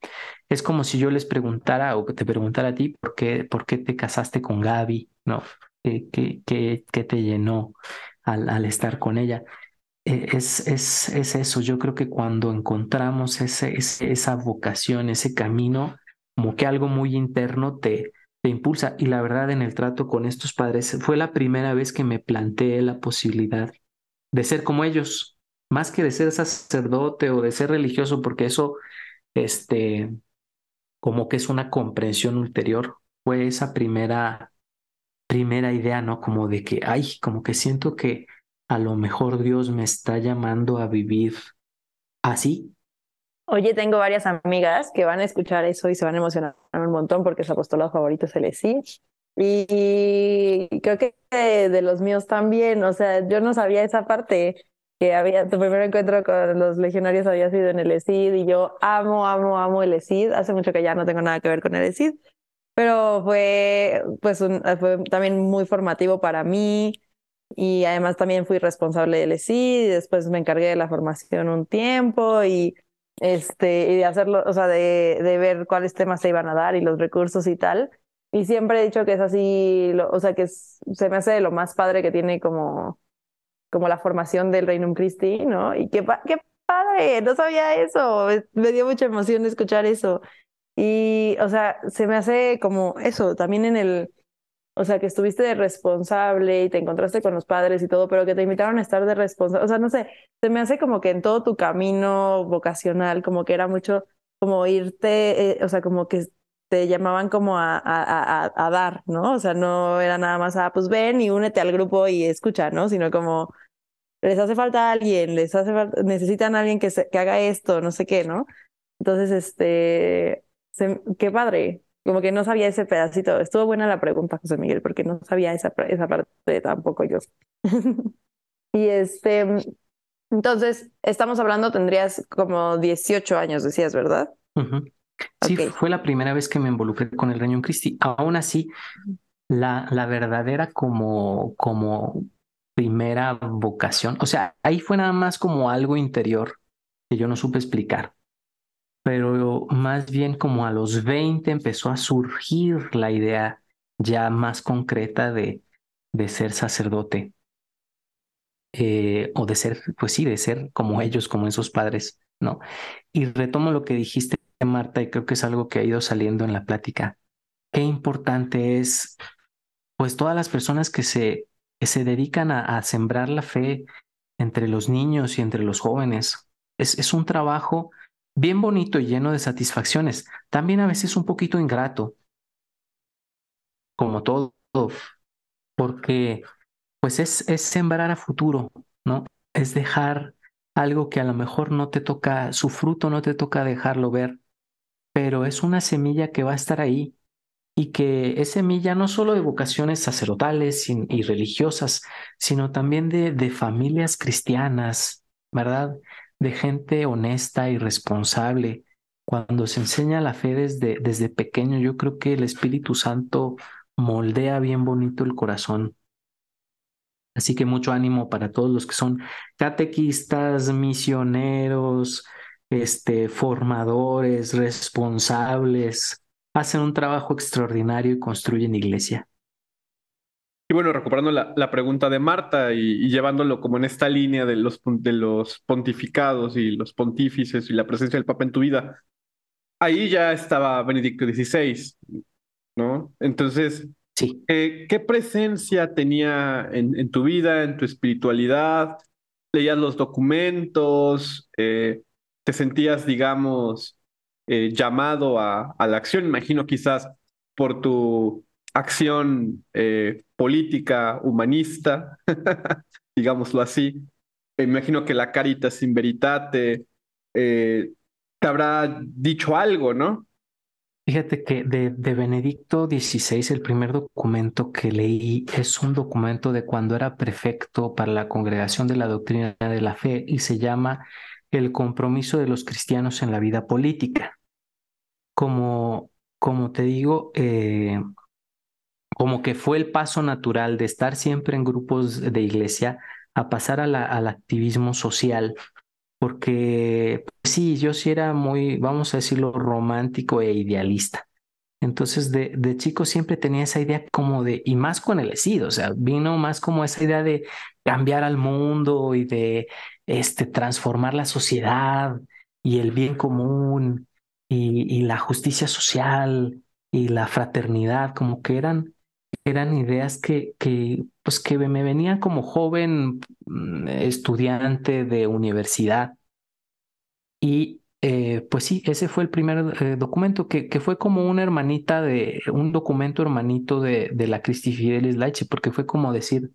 Es como si yo les preguntara o te preguntara a ti por qué, por qué te casaste con Gaby, ¿no? ¿Qué, qué, qué, te llenó al, al, estar con ella? Eh, es, es, es eso, yo creo que cuando encontramos ese, esa vocación, ese camino, como que algo muy interno te, te impulsa. Y la verdad, en el trato con estos padres, fue la primera vez que me planteé la posibilidad de ser como ellos, más que de ser sacerdote o de ser religioso, porque eso, este, como que es una comprensión ulterior, fue esa primera, primera idea, ¿no? Como de que, ay, como que siento que a lo mejor Dios me está llamando a vivir así. Oye, tengo varias amigas que van a escuchar eso y se van a emocionar un montón porque su apostolado favorito es el ESI. Y creo que de los míos también, o sea, yo no sabía esa parte que había, tu primer encuentro con los legionarios había sido en el ESID y yo amo, amo, amo el ESID. Hace mucho que ya no tengo nada que ver con el ESID, pero fue, pues, fue también muy formativo para mí y además también fui responsable del ESID y después me encargué de la formación un tiempo y este y de hacerlo, o sea, de, de ver cuáles temas se iban a dar y los recursos y tal. Y siempre he dicho que es así, o sea, que se me hace lo más padre que tiene como como la formación del Reino Christi, ¿no? Y qué, qué padre, no sabía eso, me dio mucha emoción escuchar eso. Y, o sea, se me hace como eso, también en el, o sea, que estuviste de responsable y te encontraste con los padres y todo, pero que te invitaron a estar de responsable, o sea, no sé, se me hace como que en todo tu camino vocacional, como que era mucho como irte, eh, o sea, como que te llamaban como a, a, a, a, dar, ¿no? O sea, no era nada más, ah, pues ven y únete al grupo y escucha, ¿no? Sino como, les hace falta alguien, les hace falta, necesitan a alguien que, que haga esto, no sé qué, ¿no? Entonces, este, qué padre, como que no sabía ese pedacito. Estuvo buena la pregunta, José Miguel, porque no sabía esa, esa parte tampoco yo. y este, entonces, estamos hablando, tendrías como 18 años, decías, ¿verdad? Sí, fue la primera vez que me involucré con el Reino Cristi. Aún así, la, la verdadera como, como primera vocación, o sea, ahí fue nada más como algo interior que yo no supe explicar, pero más bien como a los 20 empezó a surgir la idea ya más concreta de, de ser sacerdote. Eh, o de ser, pues sí, de ser como ellos, como esos padres, Y retomo lo que dijiste Marta, y creo que es algo que ha ido saliendo en la plática. Qué importante es, pues, todas las personas que se, se dedican a, a sembrar la fe entre los niños y entre los jóvenes, es, es un trabajo bien bonito y lleno de satisfacciones. También a veces un poquito ingrato, como todo, porque pues es, es sembrar a futuro, ¿no? Es dejar algo que a lo mejor no te toca, su fruto no te toca dejarlo ver, pero es una semilla que va a estar ahí y que es semilla no solo de vocaciones sacerdotales y, religiosas, sino también de, de familias cristianas, ¿verdad? De gente honesta y responsable. Cuando se enseña la fe desde, desde pequeño, yo creo que el Espíritu Santo moldea bien bonito el corazón. Así que mucho ánimo para todos los que son catequistas, misioneros, este, formadores, responsables, hacen un trabajo extraordinario y construyen iglesia. Y bueno, recuperando la, pregunta de Marta y, llevándolo como en esta línea de los, de los pontificados y los pontífices y la presencia del Papa en tu vida, ahí ya estaba Benedicto XVI, ¿no? Entonces, sí. Eh, ¿qué presencia tenía en, tu vida, en tu espiritualidad? ¿Leías los documentos? Eh, ¿Te sentías, digamos, eh, llamado a, la acción? Imagino quizás por tu acción política, humanista, digámoslo así. Imagino que la Caritas in Veritate te habrá dicho algo, ¿no? Fíjate que de, de, Benedicto XVI, el primer documento que leí es un documento de cuando era prefecto para la Congregación de la Doctrina de la Fe y se llama El compromiso de los cristianos en la vida política. Como, como te digo, eh, como que fue el paso natural de estar siempre en grupos de iglesia a pasar a al activismo social porque sí, yo sí era muy, vamos a decirlo, romántico e idealista. Entonces, de, de chico siempre tenía esa idea como de, y más con el ESID, o sea, vino más como esa idea de cambiar al mundo y de este, transformar la sociedad y el bien común y, y la justicia social y la fraternidad, como que eran, eran ideas que, que, pues que me venían como joven mm, estudiante de universidad. Y eh, pues sí, ese fue el primer eh, documento que, que, fue como una hermanita de, un documento hermanito de, de la Christi Fidelis Laici, porque fue como decir,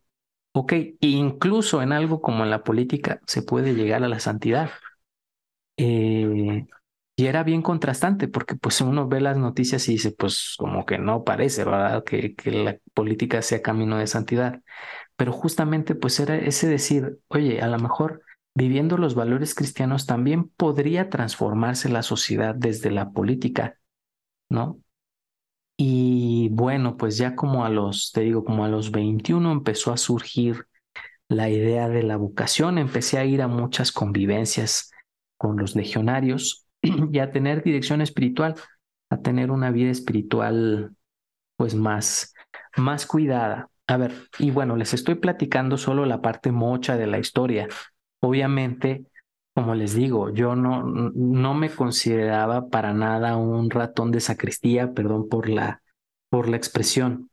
ok, incluso en algo como en la política se puede llegar a la santidad. Eh, y era bien contrastante porque pues uno ve las noticias y dice pues como que no parece, ¿verdad? Que, que la política sea camino de santidad. Pero justamente pues era ese decir, oye, a lo mejor viviendo los valores cristianos también podría transformarse la sociedad desde la política, ¿no? Y bueno, pues ya como a los, te digo, como a los 21 empezó a surgir la idea de la vocación, empecé a ir a muchas convivencias con los legionarios y a tener dirección espiritual, a tener una vida espiritual pues más, más cuidada. A ver, y bueno, les estoy platicando solo la parte mocha de la historia. Obviamente, como les digo, yo no, no me consideraba para nada un ratón de sacristía, perdón por la, por la expresión.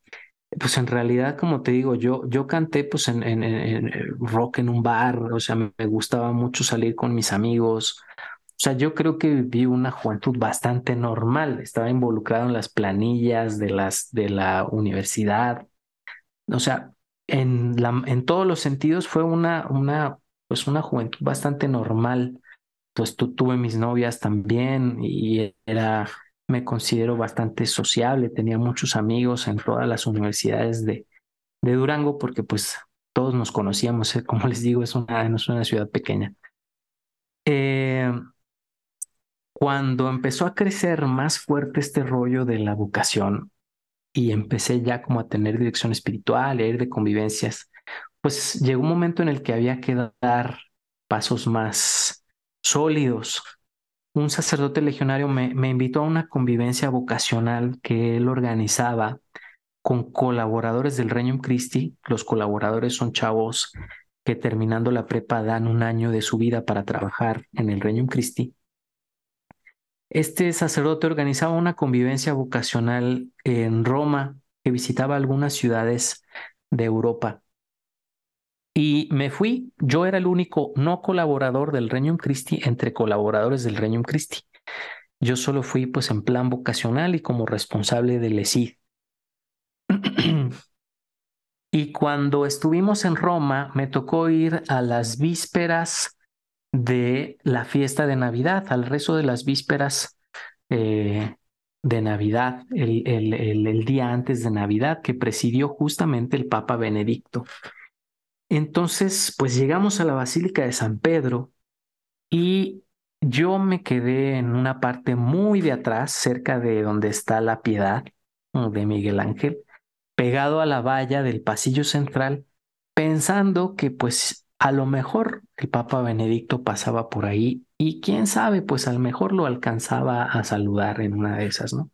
Pues en realidad, como te digo, yo, yo canté pues en, en, en rock en un bar, o sea, me gustaba mucho salir con mis amigos, o sea, yo creo que viví una juventud bastante normal. Estaba involucrado en las planillas de, las, de la universidad. O sea, en, en todos los sentidos fue una, una, pues una juventud bastante normal. Pues tú tuve mis novias también y era, me considero bastante sociable. Tenía muchos amigos en todas las universidades de, de Durango porque pues todos nos conocíamos. ¿eh? Como les digo, es una, es una ciudad pequeña. Eh, cuando empezó a crecer más fuerte este rollo de la vocación y empecé ya como a tener dirección espiritual, a ir de convivencias, pues llegó un momento en el que había que dar pasos más sólidos. Un sacerdote legionario me, invitó a una convivencia vocacional que él organizaba con colaboradores del Regnum Christi. Los colaboradores son chavos que terminando la prepa dan un año de su vida para trabajar en el Regnum Christi este sacerdote organizaba una convivencia vocacional en Roma que visitaba algunas ciudades de Europa. Y me fui, yo era el único no colaborador del Regnum Christi entre colaboradores del Regnum Christi. Yo solo fui pues en plan vocacional y como responsable del ESID. y cuando estuvimos en Roma, me tocó ir a las vísperas de la fiesta de Navidad, al rezo de las vísperas eh, de Navidad, el, día antes de Navidad, que presidió justamente el Papa Benedicto. Entonces, pues llegamos a la Basílica de San Pedro y yo me quedé en una parte muy de atrás, cerca de donde está la piedad de Miguel Ángel, pegado a la valla del pasillo central, pensando que pues a lo mejor el Papa Benedicto pasaba por ahí y quién sabe, pues a lo mejor lo alcanzaba a saludar en una de esas, ¿no?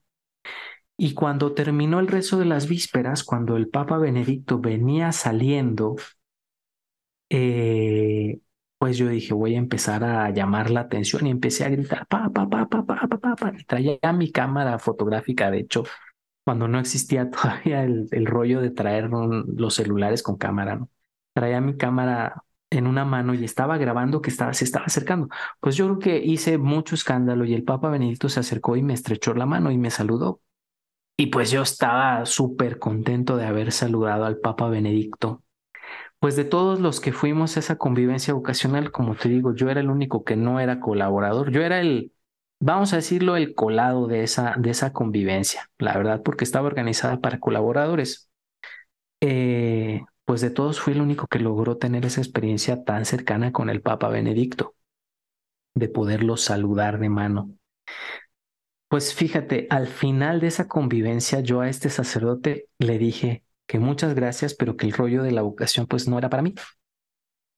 Y cuando terminó el rezo de las vísperas, cuando el Papa Benedicto venía saliendo, eh, pues yo dije, voy a empezar a llamar la atención y empecé a gritar, pa, pa, pa, pa, pa, pa, pa, y traía mi cámara fotográfica, de hecho, cuando no existía todavía el, el rollo de traer los celulares con cámara, ¿no? Traía mi cámara en una mano y estaba grabando que estaba, se estaba acercando. Pues yo creo que hice mucho escándalo y el Papa Benedicto se acercó y me estrechó la mano y me saludó. Y pues yo estaba súper contento de haber saludado al Papa Benedicto. Pues de todos los que fuimos a esa convivencia vocacional, como te digo, yo era el único que no era colaborador. Yo era el, vamos a decirlo, el colado de esa, de esa convivencia, la verdad, porque estaba organizada para colaboradores. Eh, pues de todos fui el único que logró tener esa experiencia tan cercana con el Papa Benedicto, de poderlo saludar de mano. Pues fíjate, al final de esa convivencia yo a este sacerdote le dije que muchas gracias, pero que el rollo de la vocación pues no era para mí.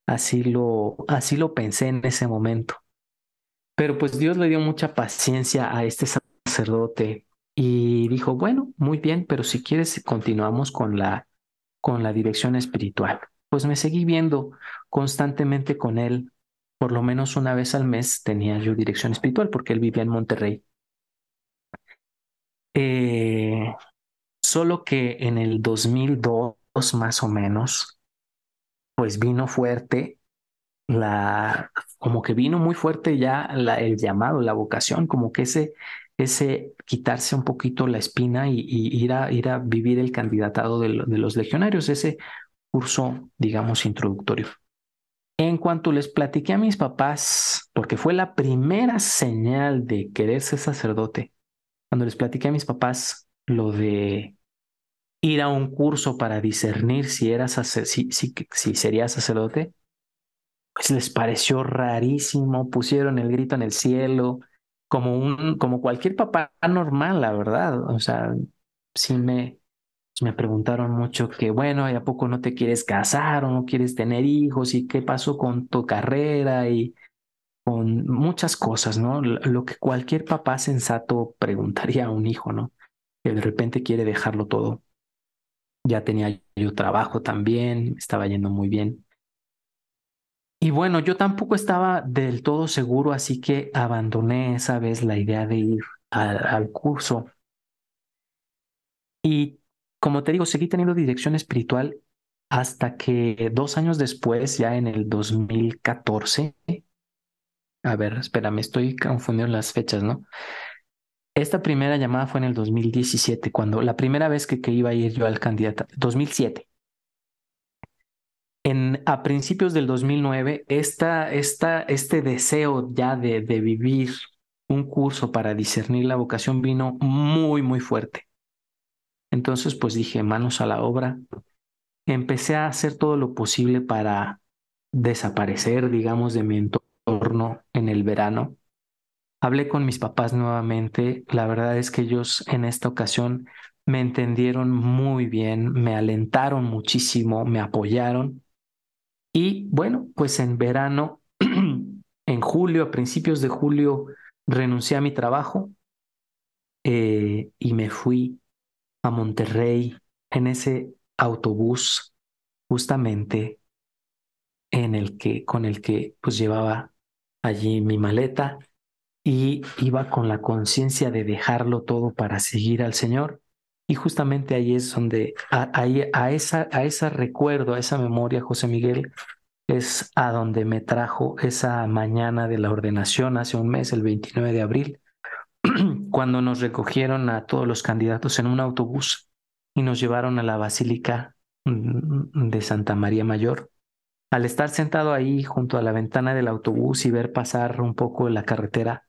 Así lo, así lo pensé en ese momento. Pero pues Dios le dio mucha paciencia a este sacerdote y dijo, bueno, muy bien, pero si quieres continuamos con la con la dirección espiritual. Pues me seguí viendo constantemente con él. Por lo menos una vez al mes tenía yo dirección espiritual porque él vivía en Monterrey. Eh, solo que en el 2002 más o menos, pues vino fuerte la, como que vino muy fuerte ya la, el llamado, la vocación, como que ese, ese quitarse un poquito la espina y, ir, a, ir a vivir el candidatado de, los legionarios, ese curso, digamos, introductorio. En cuanto les platiqué a mis papás, porque fue la primera señal de querer ser sacerdote, cuando les platiqué a mis papás lo de ir a un curso para discernir si, era si, si, si sería sacerdote, pues les pareció rarísimo, pusieron el grito en el cielo, como un, como cualquier papá normal, la verdad. O sea, sí me, me preguntaron mucho que, bueno, ¿y a poco no te quieres casar o no quieres tener hijos? ¿Y qué pasó con tu carrera? Y con muchas cosas, ¿no? Lo que cualquier papá sensato preguntaría a un hijo, ¿no? Que de repente quiere dejarlo todo. Ya tenía yo trabajo también, estaba yendo muy bien. Y bueno, yo tampoco estaba del todo seguro, así que abandoné esa vez la idea de ir al, curso. Y como te digo, seguí teniendo dirección espiritual hasta que dos años después, ya en el 2014, a ver, espera, me estoy confundiendo las fechas, ¿no? Esta primera llamada fue en el 2017, cuando la primera vez que, iba a ir yo al candidato, 2007 en, a principios del 2009, esta, esta, este deseo ya de, de vivir un curso para discernir la vocación vino muy, muy fuerte. Entonces, pues dije, manos a la obra. Empecé a hacer todo lo posible para desaparecer, digamos, de mi entorno en el verano. Hablé con mis papás nuevamente. La verdad es que ellos en esta ocasión me entendieron muy bien, me alentaron muchísimo, me apoyaron y bueno, pues en verano, en julio, a principios de julio, renuncié a mi trabajo eh, y me fui a Monterrey en ese autobús justamente en el que con el que pues llevaba allí mi maleta y iba con la conciencia de dejarlo todo para seguir al Señor Y justamente ahí es donde, a, a, esa, a ese recuerdo, a esa memoria, José Miguel, es a donde me trajo esa mañana de la ordenación hace un mes, el 29 de abril, cuando nos recogieron a todos los candidatos en un autobús y nos llevaron a la Basílica de Santa María Mayor. Al estar sentado ahí junto a la ventana del autobús y ver pasar un poco la carretera,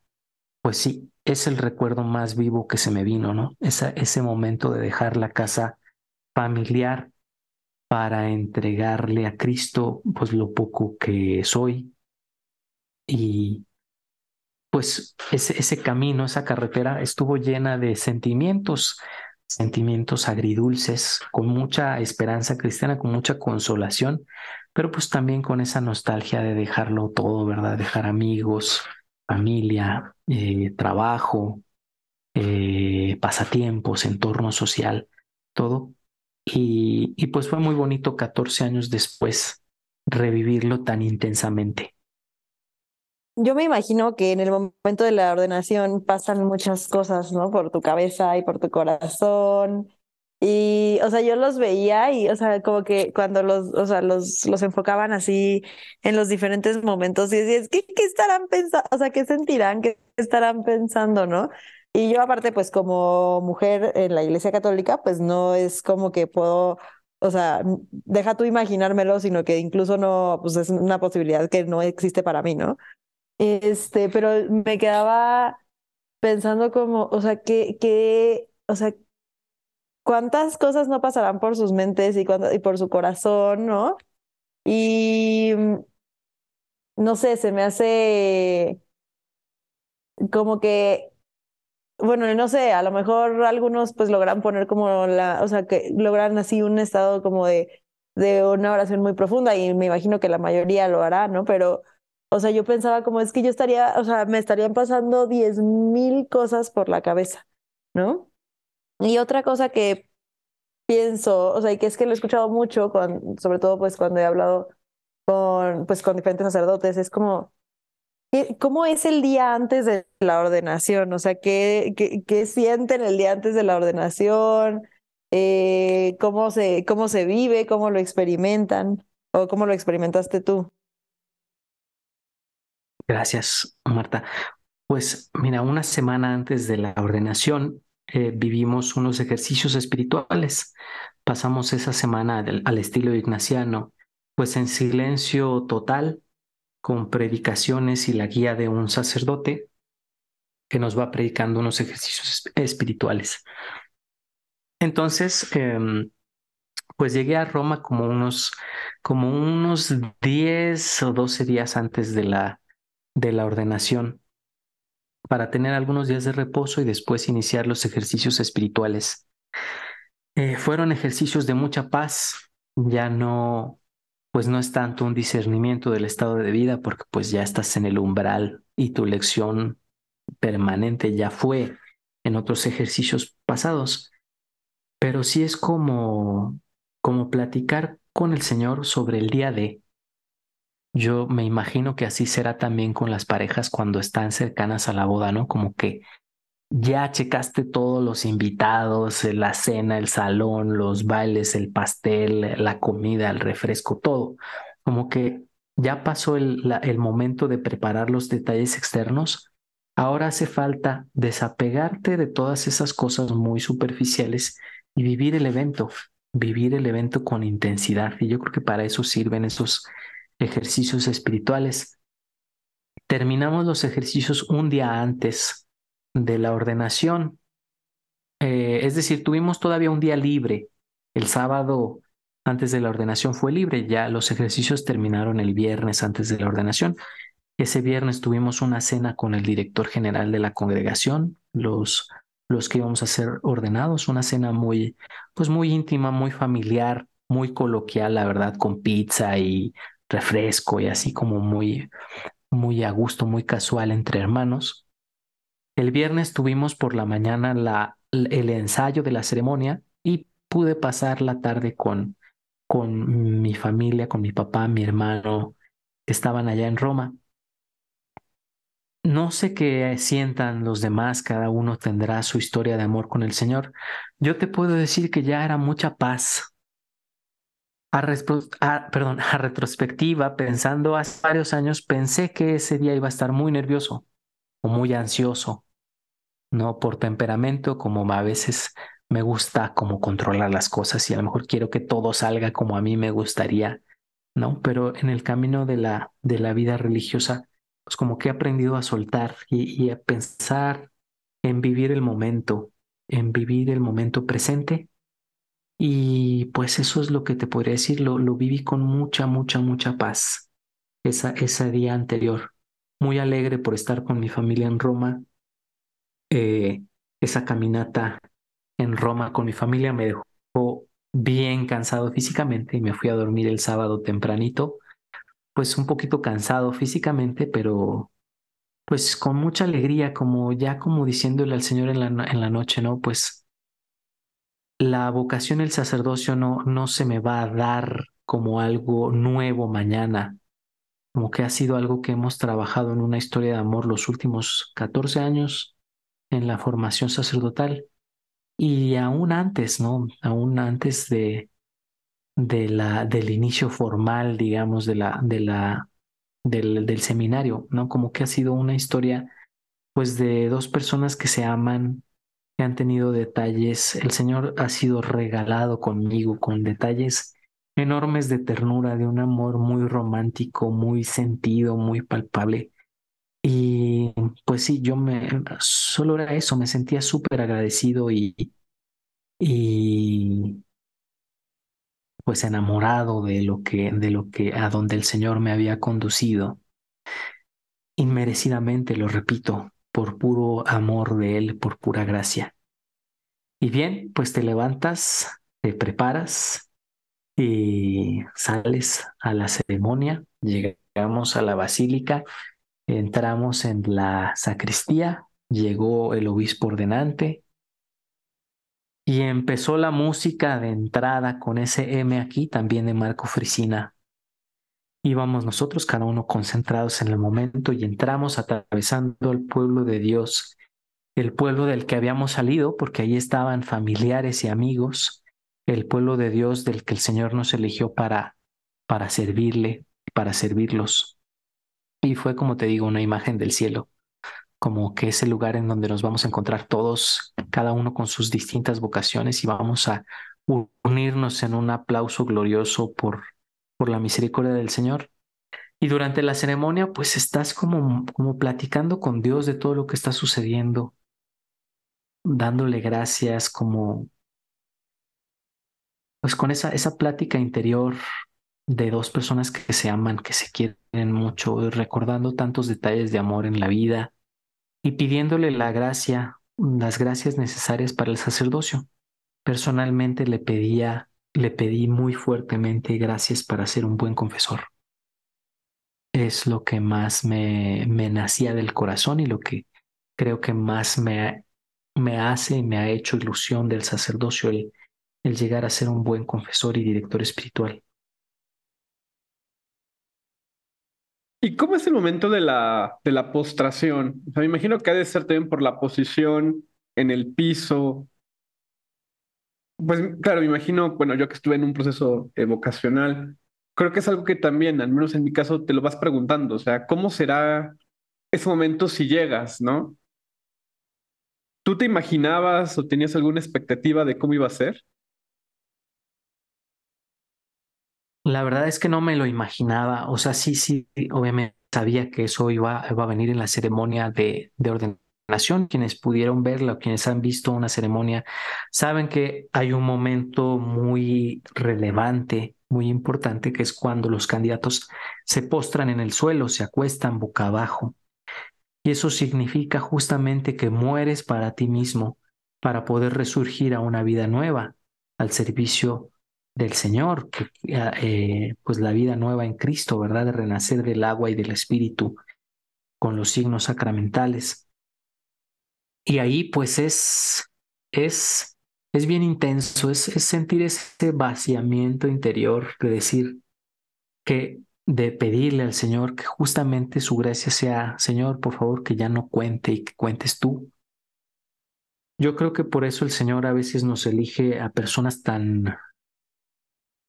pues sí, es el recuerdo más vivo que se me vino, ¿no? Esa, ese momento de dejar la casa familiar para entregarle a Cristo pues lo poco que soy y pues ese, ese camino, esa carretera estuvo llena de sentimientos, sentimientos agridulces, con mucha esperanza cristiana, con mucha consolación, pero pues también con esa nostalgia de dejarlo todo, ¿verdad? Dejar amigos, familia, eh, trabajo, eh, pasatiempos, entorno social, todo. Y, y pues fue muy bonito 14 años después revivirlo tan intensamente yo me imagino que en el momento de la ordenación pasan muchas cosas, ¿no? Por tu cabeza y por tu corazón. Y, o sea, yo los veía y, o sea, como que cuando los, o sea, los, los enfocaban así en los diferentes momentos y decías, ¿qué, qué estarán pensando? O sea, ¿qué sentirán? ¿Qué estarán pensando, no? Y yo aparte, pues como mujer en la iglesia católica, pues no es como que puedo, o sea, deja tú imaginármelo, sino que incluso no, pues es una posibilidad que no existe para mí, ¿no? Este, pero me quedaba pensando como, o sea, que, que, o sea, cuántas cosas no pasarán por sus mentes y, y por su corazón, ¿no? Y no sé, se me hace como que, bueno, no sé, a lo mejor algunos pues logran poner como la, o sea, que logran así un estado como de, de una oración muy profunda y me imagino que la mayoría lo hará, ¿no? Pero o sea, yo pensaba como es que yo estaría, o sea, me estarían pasando diez mil cosas por la cabeza, ¿no? Y otra cosa que pienso, o sea, y que es que lo he escuchado mucho, con, sobre todo pues cuando he hablado con, pues, con diferentes sacerdotes, es como, ¿cómo es el día antes de la ordenación? O sea, ¿qué, qué, qué sienten el día antes de la ordenación? Eh, ¿cómo, se, ¿Cómo se vive? ¿Cómo lo experimentan? ¿O cómo lo experimentaste tú? Gracias, Marta. Pues mira, una semana antes de la ordenación eh, vivimos unos ejercicios espirituales. Pasamos esa semana al, estilo ignaciano, pues en silencio total, con predicaciones y la guía de un sacerdote que nos va predicando unos ejercicios espirituales. Entonces, em, pues llegué a Roma como unos, como unos 10 o 12 días antes de la, de la ordenación para tener algunos días de reposo y después iniciar los ejercicios espirituales. Eh, fueron ejercicios de mucha paz, ya no, pues no es tanto un discernimiento del estado de vida porque pues ya estás en el umbral y tu lección permanente ya fue en otros ejercicios pasados, pero sí es como, como platicar con el Señor sobre el día de, yo me imagino que así será también con las parejas cuando están cercanas a la boda, ¿no? Como que ya checaste todos los invitados, la cena, el salón, los bailes, el pastel, la comida, el refresco, todo. Como que ya pasó el, el momento de preparar los detalles externos. Ahora hace falta desapegarte de todas esas cosas muy superficiales y vivir el evento, vivir el evento con intensidad. Y yo creo que para eso sirven esos ejercicios espirituales. Terminamos los ejercicios un día antes de la ordenación. Eh, es decir, tuvimos todavía un día libre. El sábado antes de la ordenación fue libre, ya los ejercicios terminaron el viernes antes de la ordenación. Ese viernes tuvimos una cena con el director general de la congregación, los, los que íbamos a ser ordenados, una cena muy, pues muy íntima, muy familiar, muy coloquial, la verdad, con pizza y refresco y así como muy, muy a gusto, muy casual entre hermanos. El viernes tuvimos por la mañana la, el ensayo de la ceremonia y pude pasar la tarde con, con mi familia, con mi papá, mi hermano, que estaban allá en Roma. no sé qué sientan los demás, cada uno tendrá su historia de amor con el Señor. Yo te puedo decir que ya era mucha paz. A, a retrospectiva, pensando hace varios años, pensé que ese día iba a estar muy nervioso o muy ansioso, no por temperamento, como a veces me gusta como controlar las cosas y a lo mejor quiero que todo salga como a mí me gustaría, ¿no? Pero en el camino de la, de la vida religiosa, pues como que he aprendido a soltar y, a pensar en vivir el momento, en vivir el momento presente. Y pues eso es lo que te podría decir, lo, lo viví con mucha, mucha, mucha paz esa, ese día anterior. Muy alegre por estar con mi familia en Roma. Eh, esa caminata en Roma con mi familia me dejó bien cansado físicamente y me fui a dormir el sábado tempranito pues un poquito cansado físicamente, pero pues con mucha alegría, como ya como diciéndole al Señor en la, en la noche, ¿no? Pues la vocación del sacerdocio no, no se me va a dar como algo nuevo mañana, como que ha sido algo que hemos trabajado en una historia de amor los últimos 14 años en la formación sacerdotal y aún antes, ¿no? Aún antes de, de la, del inicio formal, digamos, de la, de la, del, del seminario, ¿no? Como que ha sido una historia, pues, de dos personas que se aman, que han tenido detalles. El Señor ha sido regalado conmigo con detalles enormes de ternura, de un amor muy romántico, muy sentido, muy palpable. Y pues sí, yo me, solo era eso, me sentía súper agradecido y, y, pues enamorado de lo que, de lo que, a donde el Señor me había conducido. Inmerecidamente, lo repito, por puro amor de Él, por pura gracia. Y bien, pues te levantas, te preparas y sales a la ceremonia, llegamos a la basílica, entramos en la sacristía, llegó el obispo ordenante, y empezó la música de entrada con ese M aquí, también de Marco Frisina. Íbamos nosotros, cada uno concentrados en el momento, y entramos atravesando el pueblo de Dios, el pueblo del que habíamos salido, porque allí estaban familiares y amigos, el pueblo de Dios del que el Señor nos eligió para, para servirle, para servirlos. Y fue, como te digo, una imagen del cielo como que es el lugar en donde nos vamos a encontrar todos, cada uno con sus distintas vocaciones y vamos a unirnos en un aplauso glorioso por, por la misericordia del Señor. Y durante la ceremonia, pues estás como, como platicando con Dios de todo lo que está sucediendo, dándole gracias, como pues con esa, esa plática interior de dos personas que se aman, que se quieren mucho, recordando tantos detalles de amor en la vida, y pidiéndole la gracia, las gracias necesarias para el sacerdocio. Personalmente le pedía, le pedí muy fuertemente gracias para ser un buen confesor. Es lo que más me, me nacía del corazón y lo que creo que más me, me hace y me ha hecho ilusión del sacerdocio el, el llegar a ser un buen confesor y director espiritual. ¿Y cómo es el momento de la, de la postración? Me imagino que ha de ser también por la posición en el piso. Pues claro, me imagino, bueno, yo que estuve en un proceso vocacional, creo que es algo que también, al menos en mi caso, te lo vas preguntando. O sea, ¿cómo será ese momento si llegas, no? ¿Tú te imaginabas o tenías alguna expectativa de cómo iba a ser? La verdad es que no me lo imaginaba. O sea, sí, sí, obviamente sabía que eso iba, a venir en la ceremonia de, de ordenación. Quienes pudieron verla o quienes han visto una ceremonia saben que hay un momento muy relevante, muy importante, que es cuando los candidatos se postran en el suelo, se acuestan boca abajo. Y eso significa justamente que mueres para ti mismo, para poder resurgir a una vida nueva, al servicio del Señor, que, eh, pues la vida nueva en Cristo, ¿verdad? De renacer del agua y del Espíritu con los signos sacramentales. Y ahí pues es, es, es bien intenso, es, es sentir ese vaciamiento interior de decir que de pedirle al Señor que justamente su gracia sea, Señor, por favor, que ya no cuente y que cuentes tú. Yo creo que por eso el Señor a veces nos elige a personas tan,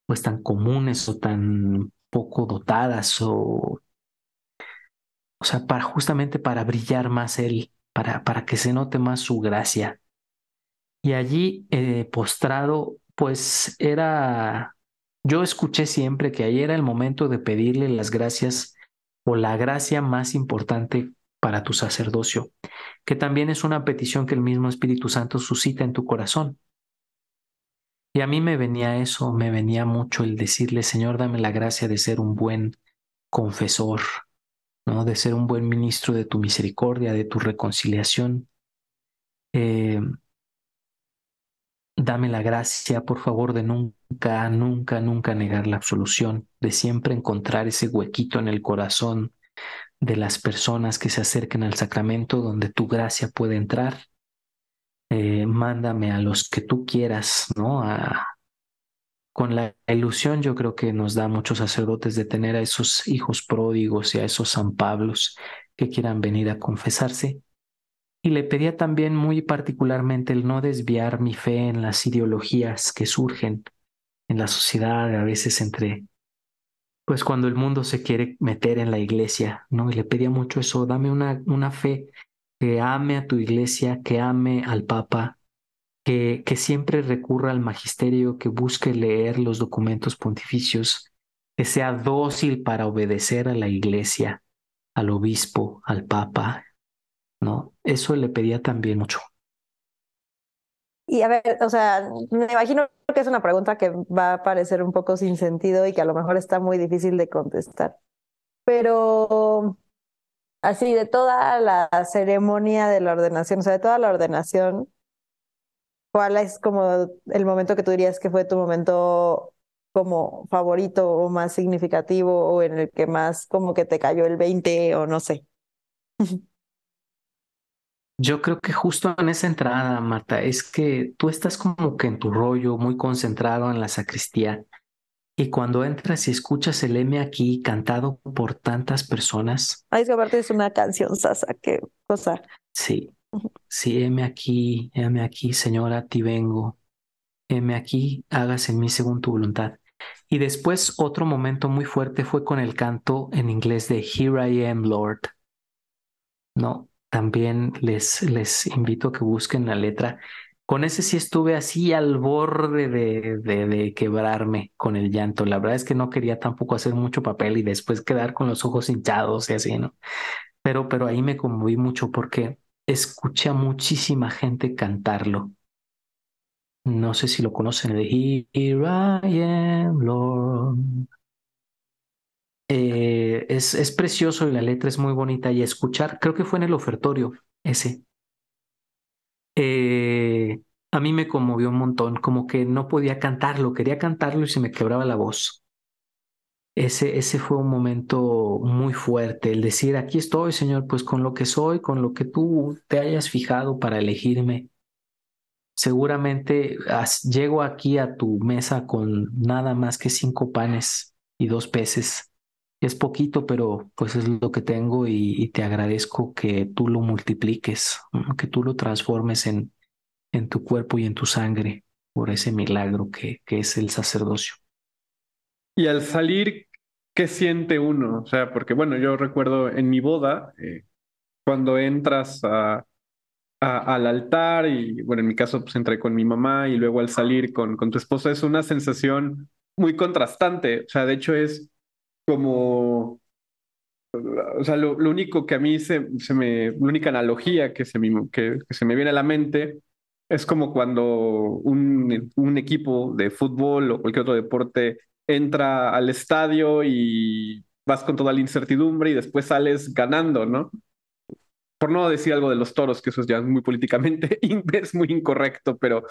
pues tan comunes o tan poco dotadas o, o sea, para justamente para brillar más Él, para, para que se note más su gracia. Y allí eh, postrado, pues era yo escuché siempre que ahí era el momento de pedirle las gracias o la gracia más importante para tu sacerdocio, que también es una petición que el mismo Espíritu Santo suscita en tu corazón. Y a mí me venía eso, me venía mucho el decirle, Señor, dame la gracia de ser un buen confesor, ¿no? de ser un buen ministro de tu misericordia, de tu reconciliación. Eh, Dame la gracia, por favor, de nunca, nunca, nunca negar la absolución, de siempre encontrar ese huequito en el corazón de las personas que se acerquen al sacramento donde tu gracia puede entrar. Eh, mándame a los que tú quieras, ¿no? Con la ilusión yo creo que nos da muchos sacerdotes de tener a esos hijos pródigos y a esos San Pablos que quieran venir a confesarse y le pedía también muy particularmente el no desviar mi fe en las ideologías que surgen en la sociedad, a veces entre, pues cuando el mundo se quiere meter en la iglesia, ¿no? Y le pedía mucho eso, dame una, una fe que ame a tu iglesia, que ame al Papa, que, siempre recurra al magisterio, que busque leer los documentos pontificios, que sea dócil para obedecer a la iglesia, al obispo, al Papa, ¿no? Eso le pedía también mucho. Y a ver, o sea, me imagino que es una pregunta que va a parecer un poco sin sentido y que a lo mejor está muy difícil de contestar. Pero así, de toda la ceremonia de la ordenación, o sea, de toda la ordenación, ¿cuál es como el momento que tú dirías que fue tu momento como favorito o más significativo o en el que más como que te cayó el 20 o no sé? Yo creo que justo en esa entrada, Marta, es que tú estás como que en tu rollo, muy concentrado en la sacristía, y cuando entras y escuchas el M aquí cantado por tantas personas. Ay, es que aparte es una canción, Sasa, qué cosa. Sí, sí, M aquí, M aquí, Señora, a ti vengo. M aquí, hagas en mí según tu voluntad. Y después otro momento muy fuerte fue con el canto en inglés de Here I Am, Lord. No, también les, les invito a que busquen la letra. Con ese sí estuve así al borde de, de, de, quebrarme con el llanto. La verdad es que no quería tampoco hacer mucho papel y después quedar con los ojos hinchados y así, ¿no? Pero, pero ahí me conmoví mucho porque escuché a muchísima gente cantarlo. No sé si lo conocen, de Here I am, Lord. Eh, es, es precioso y la letra es muy bonita y escuchar, creo que fue en el ofertorio ese. Eh, a mí me conmovió un montón, como que no podía cantarlo, quería cantarlo y se me quebraba la voz. Ese, ese fue un momento muy fuerte, el decir, aquí estoy, Señor, pues con lo que soy, con lo que tú te hayas fijado para elegirme. Seguramente llego aquí a tu mesa con nada más que cinco panes y dos peces es poquito, pero pues es lo que tengo y, te agradezco que tú lo multipliques, que tú lo transformes en, en tu cuerpo y en tu sangre por ese milagro que, que es el sacerdocio. Y al salir, ¿qué siente uno? O sea, porque bueno, yo recuerdo en mi boda, eh, cuando entras a, al altar y bueno, en mi caso pues entré con mi mamá y luego al salir con, con tu esposa es una sensación muy contrastante. O sea, de hecho es como, o sea, lo, único que a mí se, se, me, la única analogía que se, me, que, se me viene a la mente es como cuando un, un equipo de fútbol o cualquier otro deporte entra al estadio y vas con toda la incertidumbre y después sales ganando, ¿no? Por no decir algo de los toros, que eso ya es muy políticamente, es muy incorrecto, pero,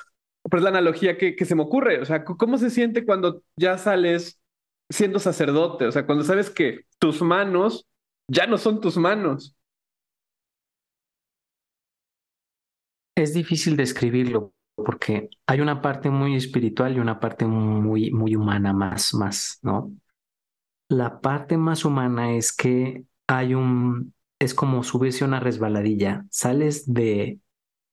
pero es la analogía que, que se me ocurre. O sea, ¿cómo se siente cuando ya sales siendo sacerdote, o sea, cuando sabes que tus manos ya no son tus manos. Es difícil describirlo porque hay una parte muy espiritual y una parte muy, muy humana más, más, ¿no? la parte más humana es que hay un, es como subirse a una resbaladilla. Sales de,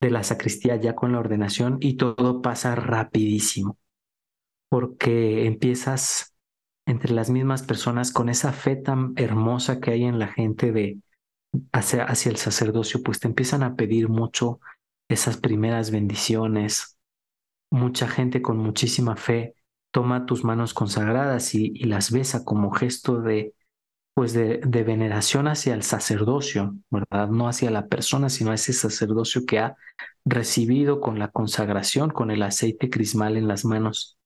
de la sacristía ya con la ordenación y todo pasa rapidísimo, porque empiezas entre las mismas personas con esa fe tan hermosa que hay en la gente de hacia, hacia el sacerdocio, pues te empiezan a pedir mucho esas primeras bendiciones. Mucha gente con muchísima fe toma tus manos consagradas y, las besa como gesto de, pues de, de, veneración hacia el sacerdocio, ¿verdad? No hacia la persona, sino a ese sacerdocio que ha recibido con la consagración, con el aceite crismal en las manos.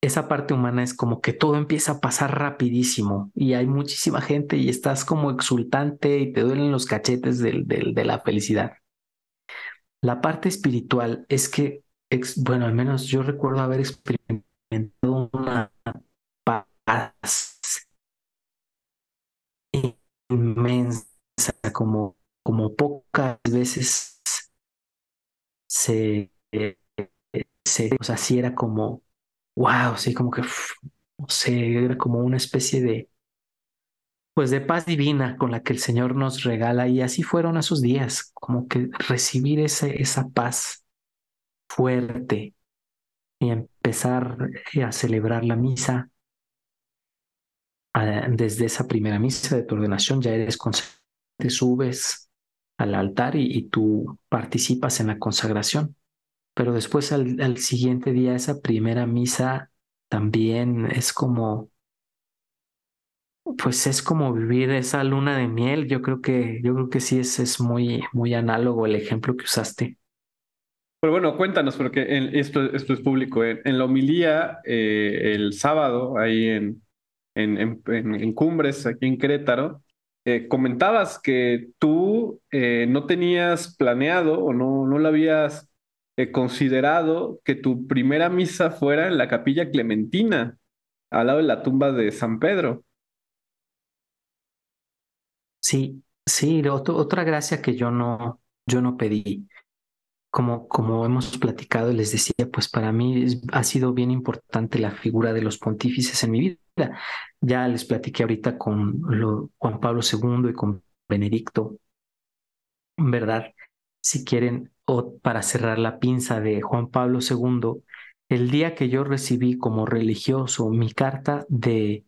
Esa parte humana es como que todo empieza a pasar rapidísimo y hay muchísima gente y estás como exultante y te duelen los cachetes de la felicidad. La parte espiritual es que bueno, al menos yo recuerdo haber experimentado una paz inmensa, como, como pocas veces se, se, o sea, sí era como, wow, sí, como que, no sé, era como una especie de, pues de paz divina con la que el Señor nos regala y así fueron esos días, como que recibir esa paz fuerte y empezar a celebrar la misa. Desde esa primera misa de tu ordenación ya eres consciente, te subes al altar y, tú participas en la consagración. Pero después al, al siguiente día, esa primera misa también es como, pues es como vivir esa luna de miel. Yo creo que, yo creo que sí es, es muy, muy análogo el ejemplo que usaste. Pero bueno, cuéntanos, porque esto, esto es público. En, la homilía, eh, el sábado, ahí en, en, en, Cumbres, aquí en Querétaro, eh, comentabas que tú eh, no tenías planeado o no, no lo habías considerado que tu primera misa fuera en la capilla clementina, al lado de la tumba de San Pedro. Sí, sí, otra gracia que yo no, yo no pedí como, como hemos platicado, les decía, pues para mí ha sido bien importante la figura de los pontífices en mi vida. Ya les platiqué ahorita con Juan Pablo II y con Benedicto, ¿verdad? Si quieren, o para cerrar la pinza de Juan Pablo II, el día que yo recibí como religioso mi carta de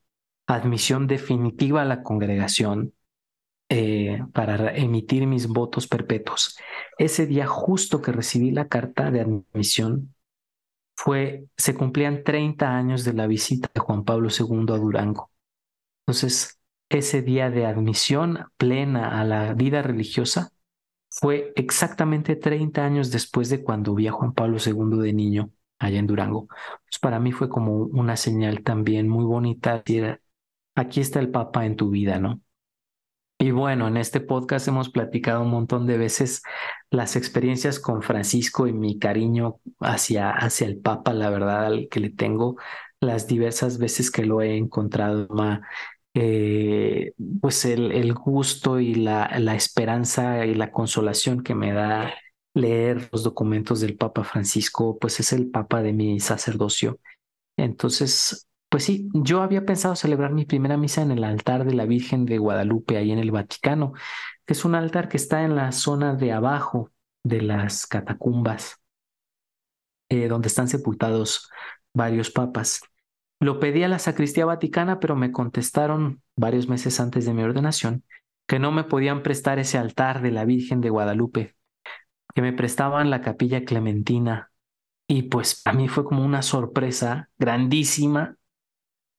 admisión definitiva a la congregación, eh, para emitir mis votos perpetuos. Ese día justo que recibí la carta de admisión, fue, se cumplían 30 años de la visita de Juan Pablo II a Durango. Entonces, ese día de admisión plena a la vida religiosa fue exactamente 30 años después de cuando vi a Juan Pablo II de niño allá en Durango. Pues para mí fue como una señal también muy bonita. Aquí está el Papa en tu vida, ¿no? Y bueno, en este podcast hemos platicado un montón de veces las experiencias con Francisco y mi cariño hacia, hacia el Papa, la verdad, al que le tengo, las diversas veces que lo he encontrado, eh, pues el, el, gusto y la, la esperanza y la consolación que me da leer los documentos del Papa Francisco, pues es el Papa de mi sacerdocio. Entonces, pues sí, yo había pensado celebrar mi primera misa en el altar de la Virgen de Guadalupe, ahí en el Vaticano, que es un altar que está en la zona de abajo de las catacumbas, eh, donde están sepultados varios papas. Lo pedí a la sacristía vaticana, pero me contestaron varios meses antes de mi ordenación que no me podían prestar ese altar de la Virgen de Guadalupe, que me prestaban la capilla clementina. Y pues a mí fue como una sorpresa grandísima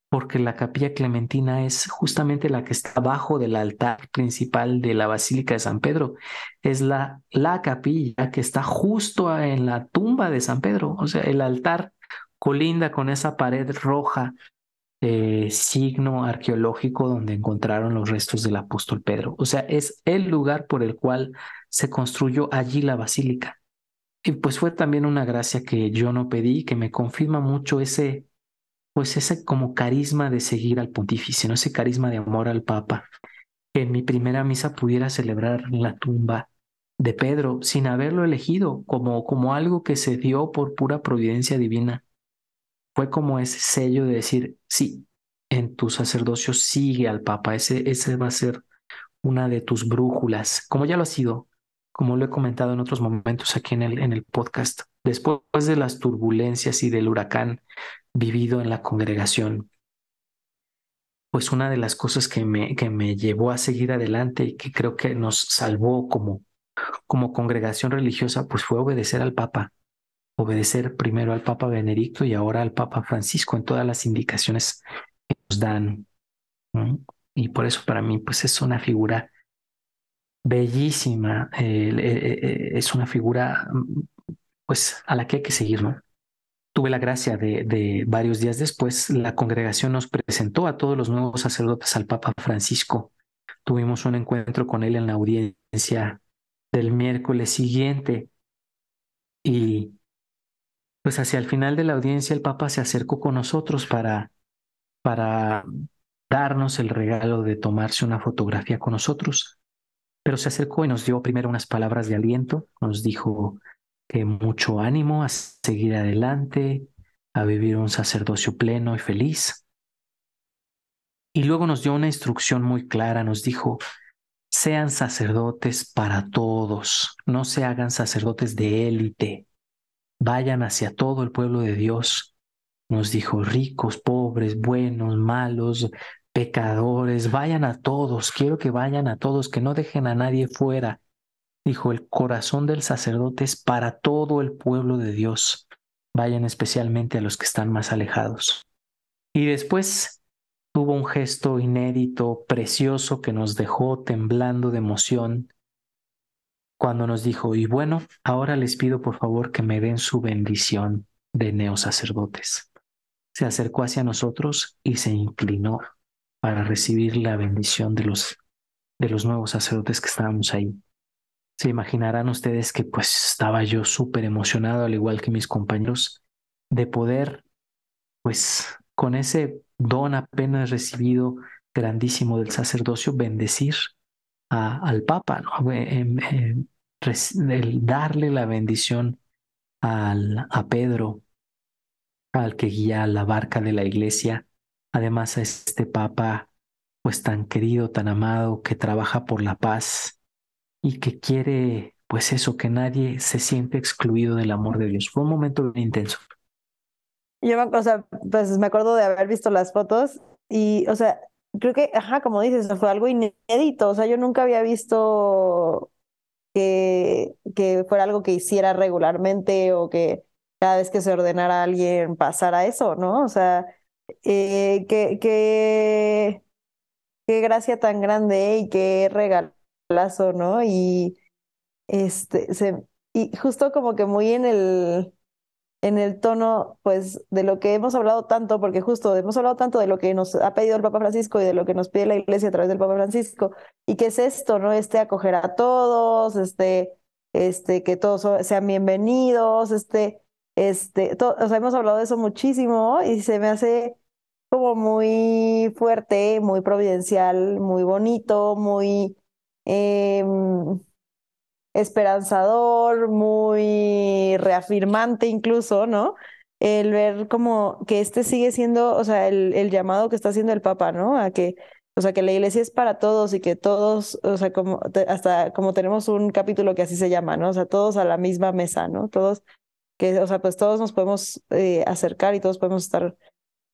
porque la capilla clementina es justamente la que está abajo del altar principal de la Basílica de San Pedro. Es la, la capilla que está justo en la tumba de San Pedro. O sea, el altar colinda con esa pared roja, eh, signo arqueológico donde encontraron los restos del apóstol Pedro. O sea, es el lugar por el cual se construyó allí la basílica. Y pues fue también una gracia que yo no pedí, que me confirma mucho ese pues ese como carisma de seguir al pontífice, ¿no? ese carisma de amor al Papa. Que en mi primera misa pudiera celebrar la tumba de Pedro sin haberlo elegido, como, como algo que se dio por pura providencia divina. Fue como ese sello de decir, sí, en tu sacerdocio sigue al Papa. Ese, ese va a ser una de tus brújulas, como ya lo ha sido, como lo he comentado en otros momentos aquí en el, en el podcast. Después de las turbulencias y del huracán vivido en la congregación, pues una de las cosas que me, que me llevó a seguir adelante y que creo que nos salvó como, como congregación religiosa, pues fue obedecer al Papa, obedecer primero al Papa Benedicto y ahora al Papa Francisco en todas las indicaciones que nos dan. Y por eso para mí, pues es una figura bellísima, eh, eh, eh, es una figura pues a la que hay que seguir, ¿no? Tuve la gracia de, varios días después, la congregación nos presentó a todos los nuevos sacerdotes al Papa Francisco. Tuvimos un encuentro con él en la audiencia del miércoles siguiente. Y pues hacia el final de la audiencia el Papa se acercó con nosotros para, para darnos el regalo de tomarse una fotografía con nosotros, pero se acercó y nos dio primero unas palabras de aliento, nos dijo, que mucho ánimo a seguir adelante, a vivir un sacerdocio pleno y feliz. Y luego nos dio una instrucción muy clara, nos dijo, sean sacerdotes para todos, no se hagan sacerdotes de élite, vayan hacia todo el pueblo de Dios. Nos dijo, ricos, pobres, buenos, malos, pecadores, vayan a todos, quiero que vayan a todos, que no dejen a nadie fuera, Dijo, el corazón del sacerdote es para todo el pueblo de Dios. Vayan especialmente a los que están más alejados. Y después tuvo un gesto inédito, precioso, que nos dejó temblando de emoción cuando nos dijo, y bueno, ahora les pido por favor que me den su bendición de neosacerdotes. Se acercó hacia nosotros y se inclinó para recibir la bendición de los, de los nuevos sacerdotes que estábamos ahí. Se imaginarán ustedes que pues estaba yo súper emocionado, al igual que mis compañeros, de poder, pues con ese don apenas recibido grandísimo del sacerdocio, bendecir al Papa, ¿no? Em, em, el darle la bendición al, a Pedro, al que guía la barca de la iglesia, además a este Papa, pues tan querido, tan amado, que trabaja por la paz, y que quiere, pues eso, que nadie se siente excluido del amor de Dios. Fue un momento intenso. Yo, o sea, pues me acuerdo de haber visto las fotos y, o sea, creo que, ajá, como dices, fue algo inédito. O sea, yo nunca había visto que, que fuera algo que hiciera regularmente o que cada vez que se ordenara a alguien pasara eso, ¿no? O sea, eh, qué gracia tan grande y qué regalo plazo, ¿no? Y este, se, y justo como que muy en el, en el tono, pues, de lo que hemos hablado tanto, porque justo hemos hablado tanto de lo que nos ha pedido el Papa Francisco y de lo que nos pide la Iglesia a través del Papa Francisco, y que es esto, ¿no? Este acoger a todos, este, este, que todos sean bienvenidos, este, este, o sea, hemos hablado de eso muchísimo y se me hace como muy fuerte, muy providencial, muy bonito, muy Em, esperanzador, muy reafirmante incluso, ¿no? El ver como que este sigue siendo, o sea, el, el llamado que está haciendo el Papa, ¿no? A que, o sea, que la iglesia es para todos y que todos, o sea, como hasta como tenemos un capítulo que así se llama, ¿no? O sea, todos a la misma mesa, ¿no? Todos, que, o sea, pues todos nos podemos eh, acercar y todos podemos estar,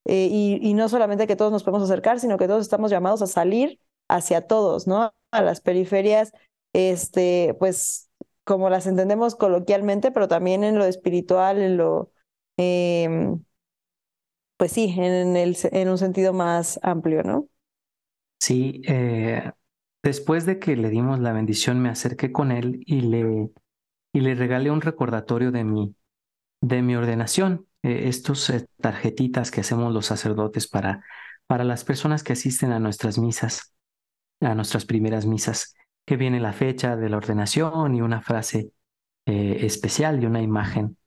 eh, y, y no solamente que todos nos podemos acercar, sino que todos estamos llamados a salir hacia todos, ¿no? A las periferias, este, pues como las entendemos coloquialmente, pero también en lo espiritual, en lo, em, pues sí, en, el, en un sentido más amplio, ¿no? Sí, eh, después de que le dimos la bendición, me acerqué con él y le, y le regalé un recordatorio de mi, de mi ordenación, eh, estos eh, tarjetitas que hacemos los sacerdotes para, para las personas que asisten a nuestras misas a nuestras primeras misas, que viene la fecha de la ordenación y una frase eh, especial y una imagen.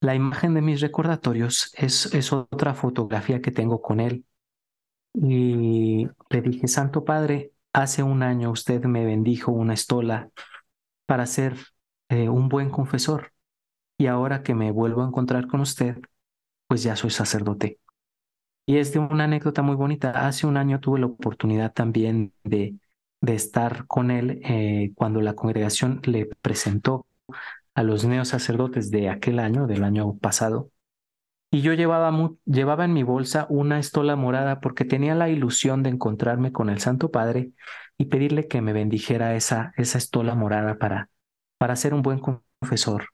La imagen de mis recordatorios es, es otra fotografía que tengo con él. Y le dije, Santo Padre, hace un año usted me bendijo una estola para ser eh, un buen confesor. Y ahora que me vuelvo a encontrar con usted, pues ya soy sacerdote. Y es de una anécdota muy bonita. Hace un año tuve la oportunidad también de, de estar con él eh, cuando la congregación le presentó a los neos sacerdotes de aquel año, del año pasado, y yo llevaba, llevaba en mi bolsa una estola morada porque tenía la ilusión de encontrarme con el Santo Padre y pedirle que me bendijera esa, esa estola morada para, para ser un buen confesor.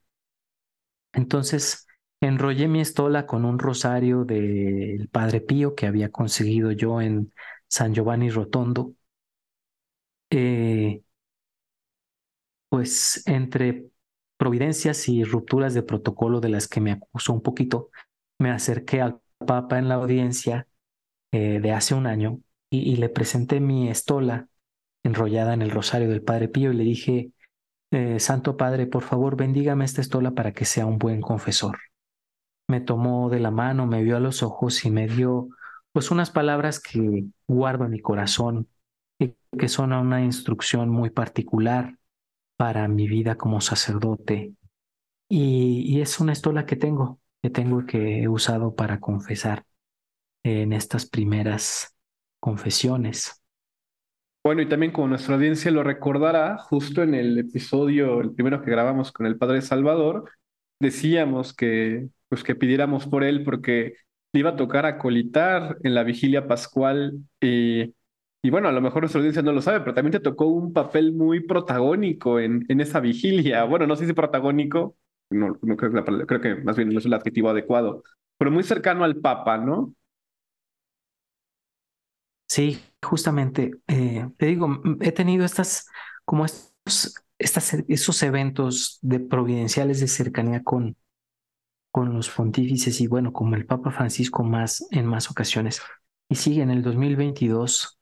Entonces enrollé mi estola con un rosario del Padre Pío que había conseguido yo en San Giovanni Rotondo. Eh, pues entre providencias y rupturas de protocolo de las que me acusó un poquito, me acerqué al Papa en la audiencia eh, de hace un año y, le presenté mi estola enrollada en el rosario del Padre Pío y le dije, eh, Santo Padre, por favor, bendígame esta estola para que sea un buen confesor. Me tomó de la mano, me vio a los ojos y me dio pues unas palabras que guardo en mi corazón y que son una instrucción muy particular para mi vida como sacerdote. y es una estola que tengo, que tengo que he usado para confesar en estas primeras confesiones. Bueno, y también como nuestra audiencia lo recordará, justo en el episodio, el primero que grabamos con el Padre Salvador, decíamos que, pues, que pidiéramos por él porque le iba a tocar acolitar en la vigilia pascual y, y bueno, a lo mejor nuestra audiencia no lo sabe, pero también te tocó un papel muy protagónico en, en esa vigilia. Bueno, no sé si protagónico, no, creo, que creo que más bien no es el adjetivo adecuado, pero muy cercano al Papa, ¿no? Sí, justamente, eh, te digo, he tenido estas, como estos, estas, esos eventos de providenciales de cercanía con, con los pontífices y bueno, como el Papa Francisco más en más ocasiones. Y sí, en el 2022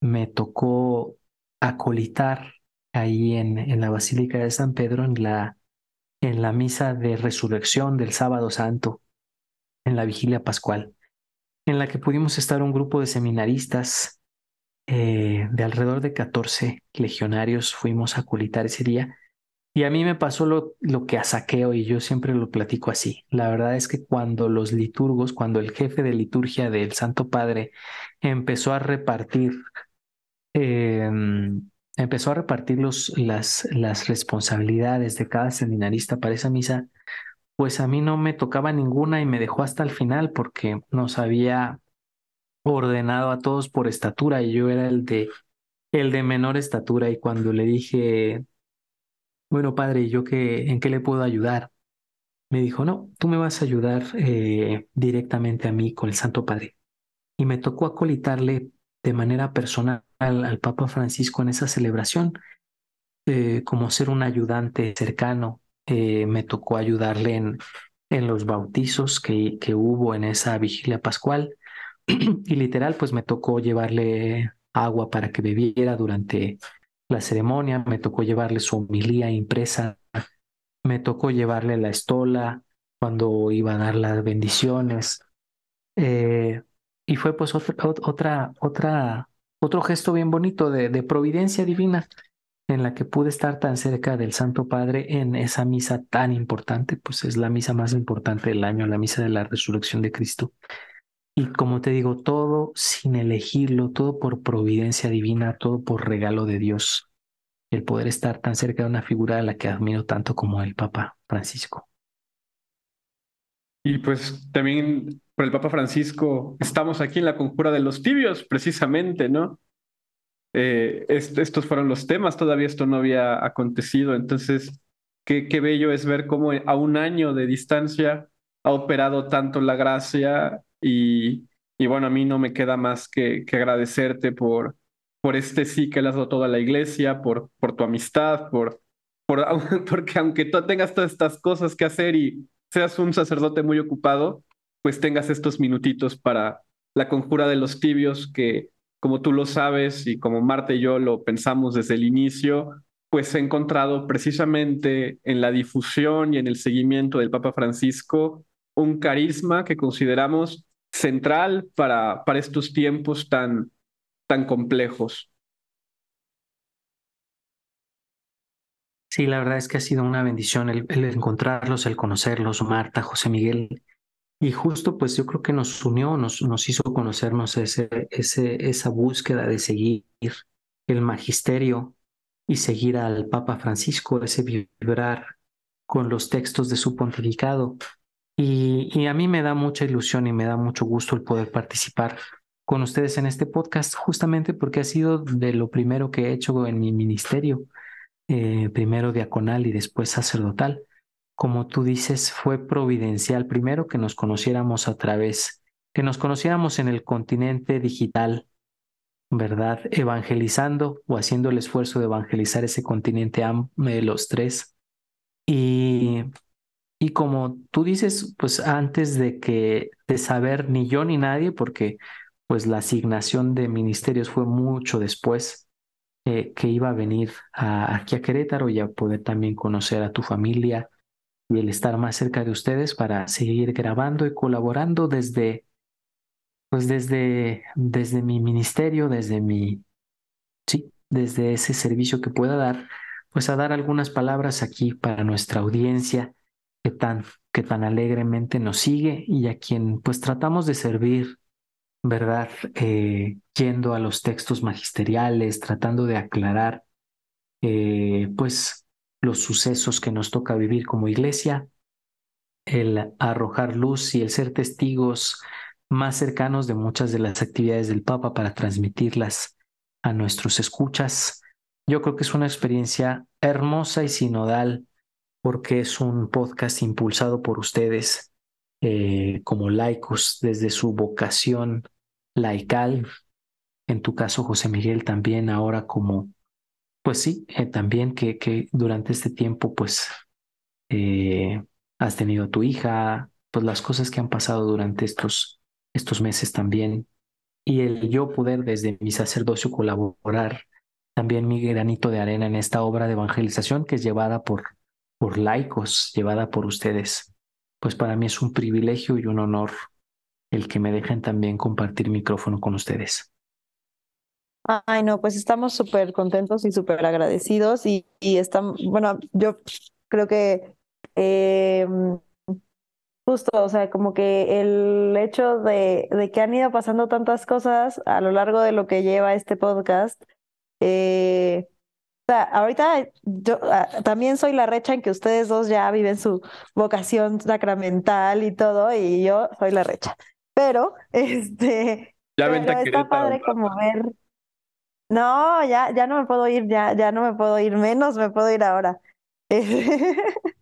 me tocó acolitar ahí en, en la Basílica de San Pedro en la en la misa de resurrección del sábado santo, en la vigilia pascual, en la que pudimos estar un grupo de seminaristas eh, de alrededor de 14 legionarios, fuimos a culitar ese día. Y a mí me pasó lo, lo que a saqueo y yo siempre lo platico así. La verdad es que cuando los liturgos, cuando el jefe de liturgia del Santo Padre empezó a repartir eh, empezó a repartir los, las, las responsabilidades de cada seminarista para esa misa, pues a mí no me tocaba ninguna y me dejó hasta el final porque nos había ordenado a todos por estatura y yo era el de el de menor estatura y cuando le dije bueno padre yo qué en qué le puedo ayudar me dijo no tú me vas a ayudar eh, directamente a mí con el Santo Padre y me tocó acolitarle de manera personal al, Papa Francisco en esa celebración, eh, como ser un ayudante cercano. Eh, me tocó ayudarle en, en los bautizos que, que hubo en esa vigilia pascual y literal pues me tocó llevarle agua para que bebiera durante la ceremonia, me tocó llevarle su homilía impresa, me tocó llevarle la estola cuando iba a dar las bendiciones. Eh, y fue pues otra, otra, otro gesto bien bonito de providencia divina en la que pude estar tan cerca del Santo Padre en esa misa tan importante, pues es la misa más importante del año, la misa de la resurrección de Cristo. Y como te digo, todo sin elegirlo, todo por providencia divina, todo por regalo de Dios, el poder estar tan cerca de una figura a la que admiro tanto como el Papa Francisco. Y pues también por el Papa Francisco estamos aquí en la conjura de los tibios, precisamente, ¿no? Eh, estos fueron los temas, todavía esto no había acontecido, entonces qué, qué bello es ver cómo a un año de distancia ha operado tanto la gracia y, y bueno, a mí no me queda más que, que agradecerte por, por este sí que le has dado toda la iglesia, por, por tu amistad, por, por, porque aunque tú tengas todas estas cosas que hacer y seas un sacerdote muy ocupado, pues tengas estos minutitos para la conjura de los tibios que, como tú lo sabes y como Marta y yo lo pensamos desde el inicio, pues he encontrado precisamente en la difusión y en el seguimiento del Papa Francisco un carisma que consideramos central para, para estos tiempos tan, tan complejos. Sí, la verdad es que ha sido una bendición el, encontrarlos, el conocerlos, Marta, José Miguel. Y justo pues yo creo que nos unió, nos, nos hizo conocernos ese, ese, esa búsqueda de seguir el magisterio y seguir al Papa Francisco, ese vibrar con los textos de su pontificado. Y, a mí me da mucha ilusión y me da mucho gusto el poder participar con ustedes en este podcast, justamente porque ha sido de lo primero que he hecho en mi ministerio, eh, primero diaconal y después sacerdotal. Como tú dices, fue providencial primero que nos conociéramos a través, que nos conociéramos en el continente digital, ¿verdad? Evangelizando o haciendo el esfuerzo de evangelizar ese continente de los tres. Y, y como tú dices, pues antes de que de saber ni yo ni nadie, porque pues la asignación de ministerios fue mucho después eh, que iba a venir aquí a Querétaro y a poder también conocer a tu familia y el estar más cerca de ustedes para seguir grabando y colaborando desde, pues desde, desde mi ministerio, desde mi, sí, desde ese servicio que pueda dar, pues a dar algunas palabras aquí para nuestra audiencia que tan, que tan alegremente nos sigue y a quien pues tratamos de servir ¿verdad? Eh, yendo a los textos magisteriales, tratando de aclarar, eh, pues, los sucesos que nos toca vivir como iglesia, el arrojar luz y el ser testigos más cercanos de muchas de las actividades del Papa para transmitirlas a nuestros escuchas. Yo creo que es una experiencia hermosa y sinodal porque es un podcast impulsado por ustedes eh, como laicos desde su vocación laical, en tu caso José Miguel también ahora como, pues sí, eh, también que, que durante este tiempo pues eh, has tenido a tu hija, pues las cosas que han pasado durante estos, estos meses también, y el yo poder desde mi sacerdocio colaborar también mi granito de arena en esta obra de evangelización que es llevada por, por laicos, llevada por ustedes pues para mí es un privilegio y un honor el que me dejen también compartir micrófono con ustedes. Ay, no, pues estamos súper contentos y súper agradecidos y, y estamos, bueno, yo creo que eh, justo, o sea, como que el hecho de, de, que han ido pasando tantas cosas a lo largo de lo que lleva este podcast, eh, sea, ahorita yo ah, también soy la recha en que ustedes dos ya viven su vocación sacramental y todo, y yo soy la recha. Pero, este, ya pero está padre como ver. No, ya, ya no me puedo ir, ya, ya no me puedo ir, menos me puedo ir ahora.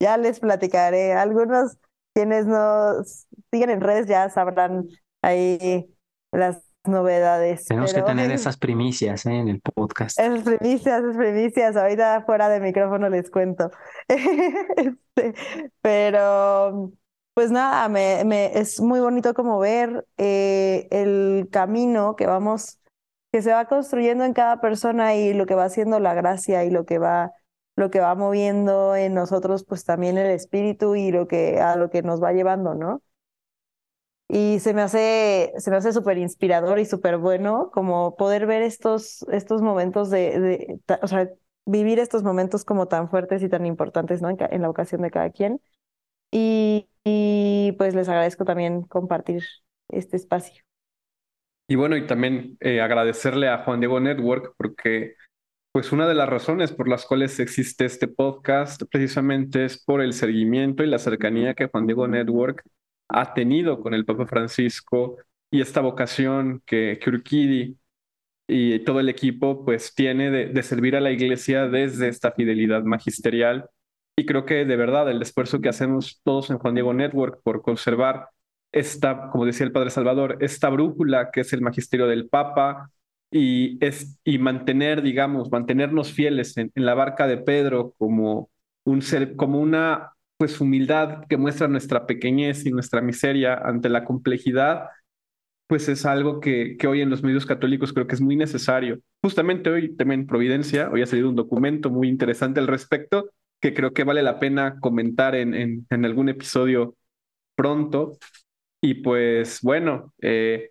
ya les platicaré. Algunos quienes nos siguen en redes ya sabrán ahí las novedades. Tenemos que tener esas primicias ¿eh? en el podcast. Esas primicias, esas primicias. Ahorita fuera de micrófono les cuento. este, pero, pues nada, me, me, es muy bonito como ver eh, el camino que vamos, que se va construyendo en cada persona y lo que va haciendo la gracia y lo que va lo que va moviendo en nosotros, pues también el espíritu y lo que a lo que nos va llevando, ¿no? Y se me hace, se súper inspirador y súper bueno como poder ver estos, estos momentos de, de, o sea, vivir estos momentos como tan fuertes y tan importantes, ¿no? En, en la ocasión de cada quien. Y, y, pues les agradezco también compartir este espacio. Y bueno, y también eh, agradecerle a Juan Diego Network porque pues una de las razones por las cuales existe este podcast precisamente es por el seguimiento y la cercanía que Juan Diego Network ha tenido con el Papa Francisco y esta vocación que, que y todo el equipo pues tiene de, de, servir a la iglesia desde esta fidelidad magisterial. Y creo que de verdad el esfuerzo que hacemos todos en Juan Diego Network por conservar esta, como decía el Padre Salvador, esta brújula que es el magisterio del Papa y, es, y mantener, digamos, mantenernos fieles en, en la barca de Pedro como, un ser, como una pues humildad que muestra nuestra pequeñez y nuestra miseria ante la complejidad, pues es algo que, que hoy en los medios católicos creo que es muy necesario. Justamente hoy también Providencia, hoy ha salido un documento muy interesante al respecto que creo que vale la pena comentar en, en, en algún episodio pronto. Y pues bueno, eh,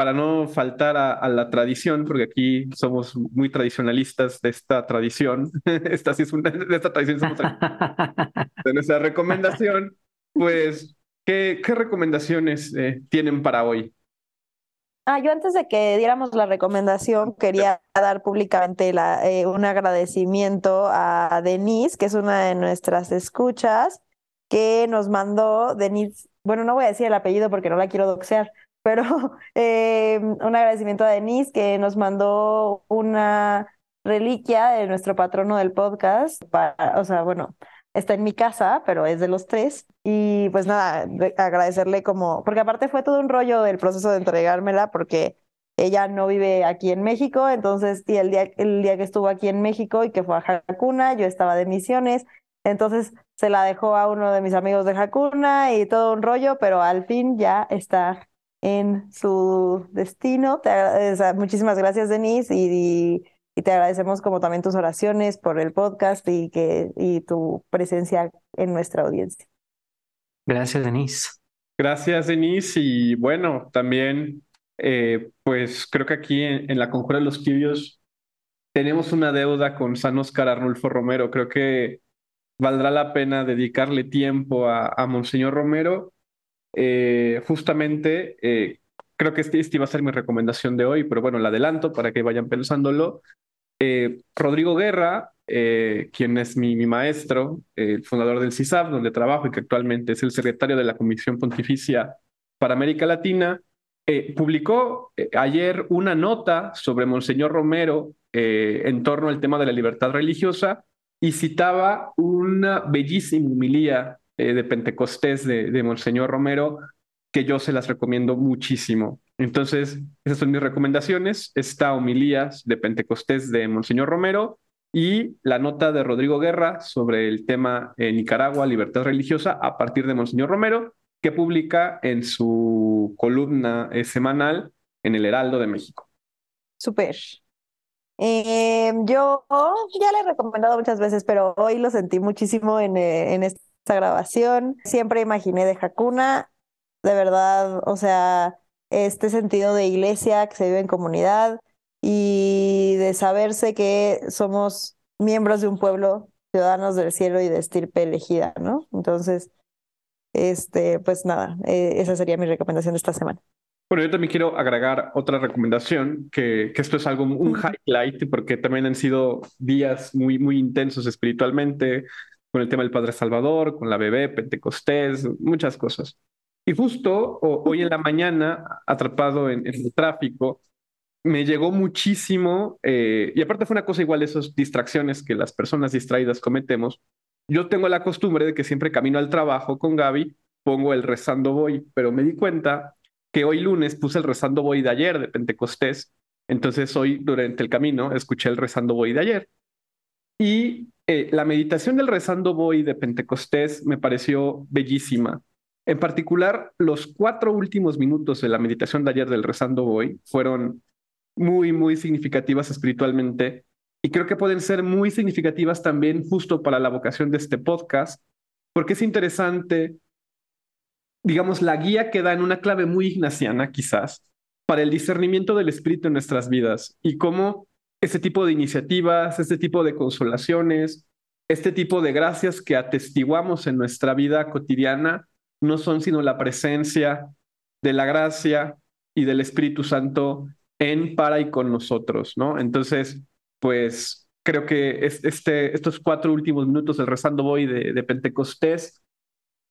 para no faltar a, la tradición, porque aquí somos muy tradicionalistas de esta tradición, esta sí es una, de esta tradición somos de nuestra recomendación, pues ¿qué, qué recomendaciones eh, tienen para hoy? Ah, yo antes de que diéramos la recomendación, quería dar públicamente la, eh, un agradecimiento a Denise, que es una de nuestras escuchas, que nos mandó, Denise, bueno, no voy a decir el apellido porque no la quiero doxear, pero eh, un agradecimiento a Denise que nos mandó una reliquia de nuestro patrono del podcast, para, o sea, bueno, está en mi casa, pero es de los tres. Y pues nada, agradecerle como, porque aparte fue todo un rollo del proceso de entregármela, porque ella no vive aquí en México, entonces y el, día, el día que estuvo aquí en México y que fue a Hakuna, yo estaba de misiones, entonces se la dejó a uno de mis amigos de Hakuna y todo un rollo, pero al fin ya está en su destino. muchísimas gracias, Denise, y y te agradecemos como también tus oraciones por el podcast y, que, y tu presencia en nuestra audiencia. Gracias, Denise. Gracias, Denise. Y bueno, también, eh, pues creo que aquí en, la Conjura de los Kibios tenemos una deuda con San Oscar Arnulfo Romero. Creo que valdrá la pena dedicarle tiempo a, Monseñor Romero. Eh, justamente, eh, creo que este, este, iba a ser mi recomendación de hoy, pero bueno, la adelanto para que vayan pensándolo. Eh, Rodrigo Guerra, quien es mi, maestro, el fundador del CISAF, donde trabajo y que actualmente es el secretario de la Comisión Pontificia para América Latina, publicó ayer una nota sobre Monseñor Romero en torno al tema de la libertad religiosa y citaba una bellísima humilía de Pentecostés de, de Monseñor Romero que yo se las recomiendo muchísimo. Entonces, esas son mis recomendaciones. Esta homilías de Pentecostés de Monseñor Romero y la nota de Rodrigo Guerra sobre el tema en Nicaragua, libertad religiosa, a partir de Monseñor Romero, que publica en su columna eh, semanal en el Heraldo de México. Súper. Eh, yo ya le he recomendado muchas veces, pero hoy lo sentí muchísimo en, eh, en esta grabación. Siempre imaginé de Hakuna, de verdad, o sea, este sentido de iglesia que se vive en comunidad y de saberse que somos miembros de un pueblo, ciudadanos del cielo y de estirpe elegida, ¿no? Entonces, este, pues nada, eh, esa sería mi recomendación de esta semana. Bueno, yo también quiero agregar otra recomendación, que, que esto es algo, un highlight, porque también han sido días muy, muy intensos espiritualmente, con el tema del Padre Salvador, con la bebé, Pentecostés, muchas cosas. Y justo hoy en la mañana, atrapado en, el tráfico, me llegó muchísimo, eh, y aparte fue una cosa igual, esas distracciones que las personas distraídas cometemos. Yo tengo la costumbre de que siempre camino al trabajo con Gaby, pongo el rezando voy, pero me di cuenta que hoy lunes puse el rezando voy de ayer de Pentecostés, entonces hoy durante el camino escuché el rezando voy de ayer. Y eh, la meditación del rezando voy de Pentecostés me pareció bellísima. En particular, los cuatro últimos minutos de la meditación de ayer del Rezando Hoy fueron muy, muy significativas espiritualmente y creo que pueden ser muy significativas también justo para la vocación de este podcast, porque es interesante, digamos, la guía que da en una clave muy ignaciana quizás para el discernimiento del espíritu en nuestras vidas y cómo este tipo de iniciativas, este tipo de consolaciones, este tipo de gracias que atestiguamos en nuestra vida cotidiana, no son sino la presencia de la gracia y del Espíritu Santo en, para y con nosotros, ¿no? Entonces, pues creo que este, estos cuatro últimos minutos del Rezando Voy de, Pentecostés,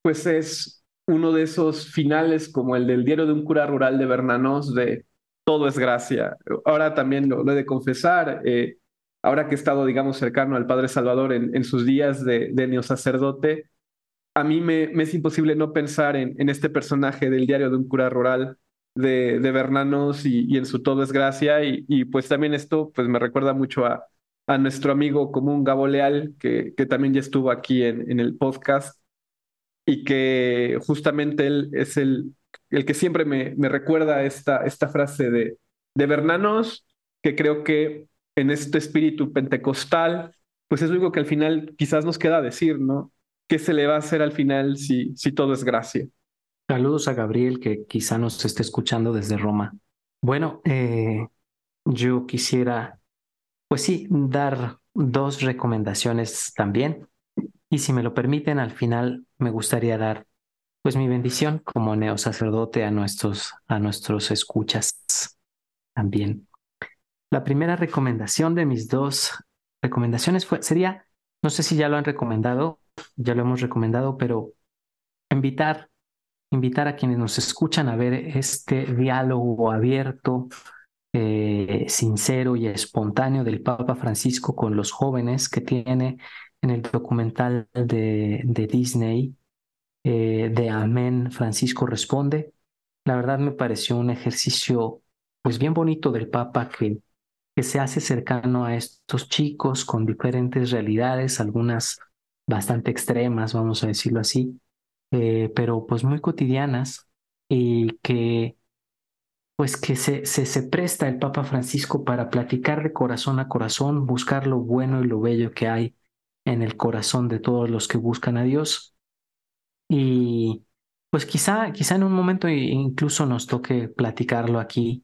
pues es uno de esos finales como el del diario de un cura rural de Bernanos, de todo es gracia. Ahora también lo, he de confesar, eh, ahora que he estado, digamos, cercano al Padre Salvador en, sus días de, de neosacerdote, a mí me, es imposible no pensar en, este personaje del diario de un cura rural de, de Bernanos y, en su todo es gracia. Y, pues también esto pues me recuerda mucho a, a nuestro amigo común Gabo Leal, que, que también ya estuvo aquí en, en, el podcast y que justamente él es el, el que siempre me, me recuerda esta, esta frase de, de Bernanos, que creo que en este espíritu pentecostal, pues es algo que al final quizás nos queda decir, ¿no? ¿qué se le va a hacer al final si, si todo es gracia? Saludos a Gabriel que quizá nos esté escuchando desde Roma. Bueno, eh, yo quisiera, pues sí, dar dos recomendaciones también. Y si me lo permiten, al final me gustaría dar pues mi bendición como neosacerdote a nuestros, a nuestros escuchas también. La primera recomendación de mis dos recomendaciones fue, sería, no sé si ya lo han recomendado, ya lo hemos recomendado, pero invitar, invitar a quienes nos escuchan a ver este diálogo abierto, eh, sincero y espontáneo del Papa Francisco con los jóvenes que tiene en el documental de, de Disney eh, de Amén Francisco Responde. La verdad me pareció un ejercicio pues bien bonito del Papa que, se hace cercano a estos chicos con diferentes realidades, algunas bastante extremas, vamos a decirlo así, eh, pero pues muy cotidianas y que pues que se, se, presta el Papa Francisco para platicar de corazón a corazón, buscar lo bueno y lo bello que hay en el corazón de todos los que buscan a Dios. Y pues quizá, quizá en un momento incluso nos toque platicarlo aquí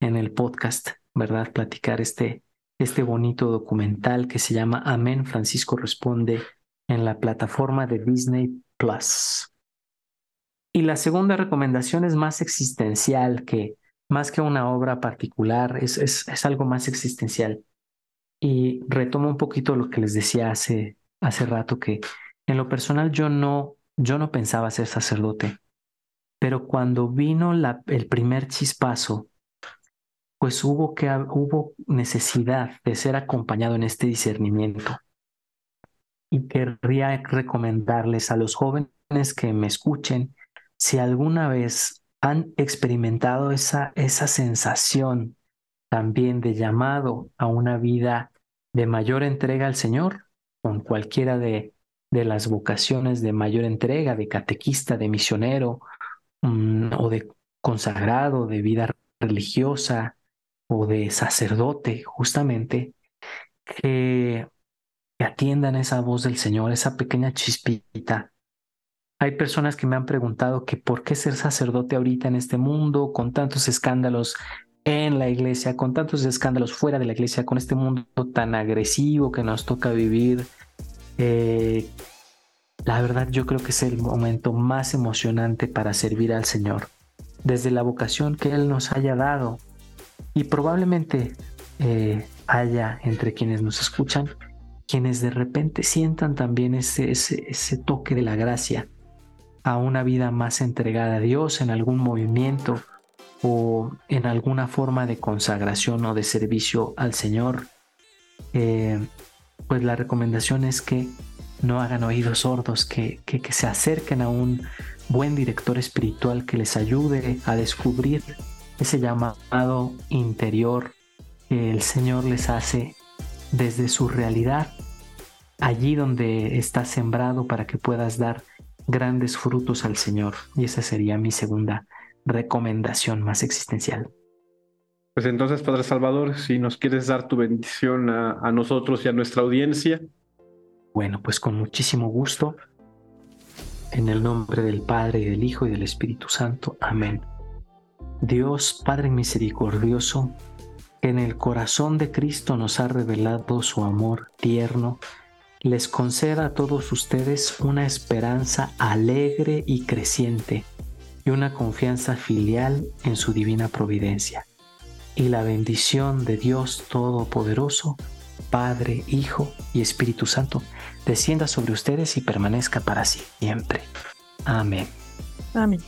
en el podcast, ¿verdad? Platicar este, este bonito documental que se llama Amén, Francisco Responde en la plataforma de Disney Plus. Y la segunda recomendación es más existencial que más que una obra particular, es, es, es algo más existencial. Y retomo un poquito lo que les decía hace, hace rato, que en lo personal yo no, yo no pensaba ser sacerdote, pero cuando vino la, el primer chispazo, pues hubo, que, hubo necesidad de ser acompañado en este discernimiento. Y querría recomendarles a los jóvenes que me escuchen, si alguna vez han experimentado esa, esa sensación también de llamado a una vida de mayor entrega al Señor, con cualquiera de, de las vocaciones de mayor entrega, de catequista, de misionero mm, o de consagrado, de vida religiosa o de sacerdote, justamente, que, que atiendan esa voz del Señor, esa pequeña chispita hay personas que me han preguntado que por qué ser sacerdote ahorita en este mundo, con tantos escándalos en la iglesia, con tantos escándalos fuera de la iglesia, con este mundo tan agresivo que nos toca vivir. Eh, la verdad yo creo que es el momento más emocionante para servir al Señor, desde la vocación que Él nos haya dado. Y probablemente eh, haya entre quienes nos escuchan, quienes de repente sientan también ese, ese, toque de la gracia a una vida más entregada a Dios en algún movimiento o en alguna forma de consagración o de servicio al Señor, eh, pues la recomendación es que no hagan oídos sordos, que, que, se acerquen a un buen director espiritual que les ayude a descubrir ese llamado interior que el Señor les hace desde su realidad, allí donde está sembrado para que puedas dar grandes frutos al Señor. Y esa sería mi segunda recomendación más existencial. Pues entonces, Padre Salvador, si nos quieres dar tu bendición a, nosotros y a nuestra audiencia. Bueno, pues con muchísimo gusto. En el nombre del Padre y del Hijo y del Espíritu Santo. Amén. Dios Padre misericordioso, en el corazón de Cristo nos ha revelado su amor tierno les conceda a todos ustedes una esperanza alegre y creciente y una confianza filial en su divina providencia. Y la bendición de Dios Todopoderoso, Padre, Hijo y Espíritu Santo, descienda sobre ustedes y permanezca para siempre. Amén. Amén.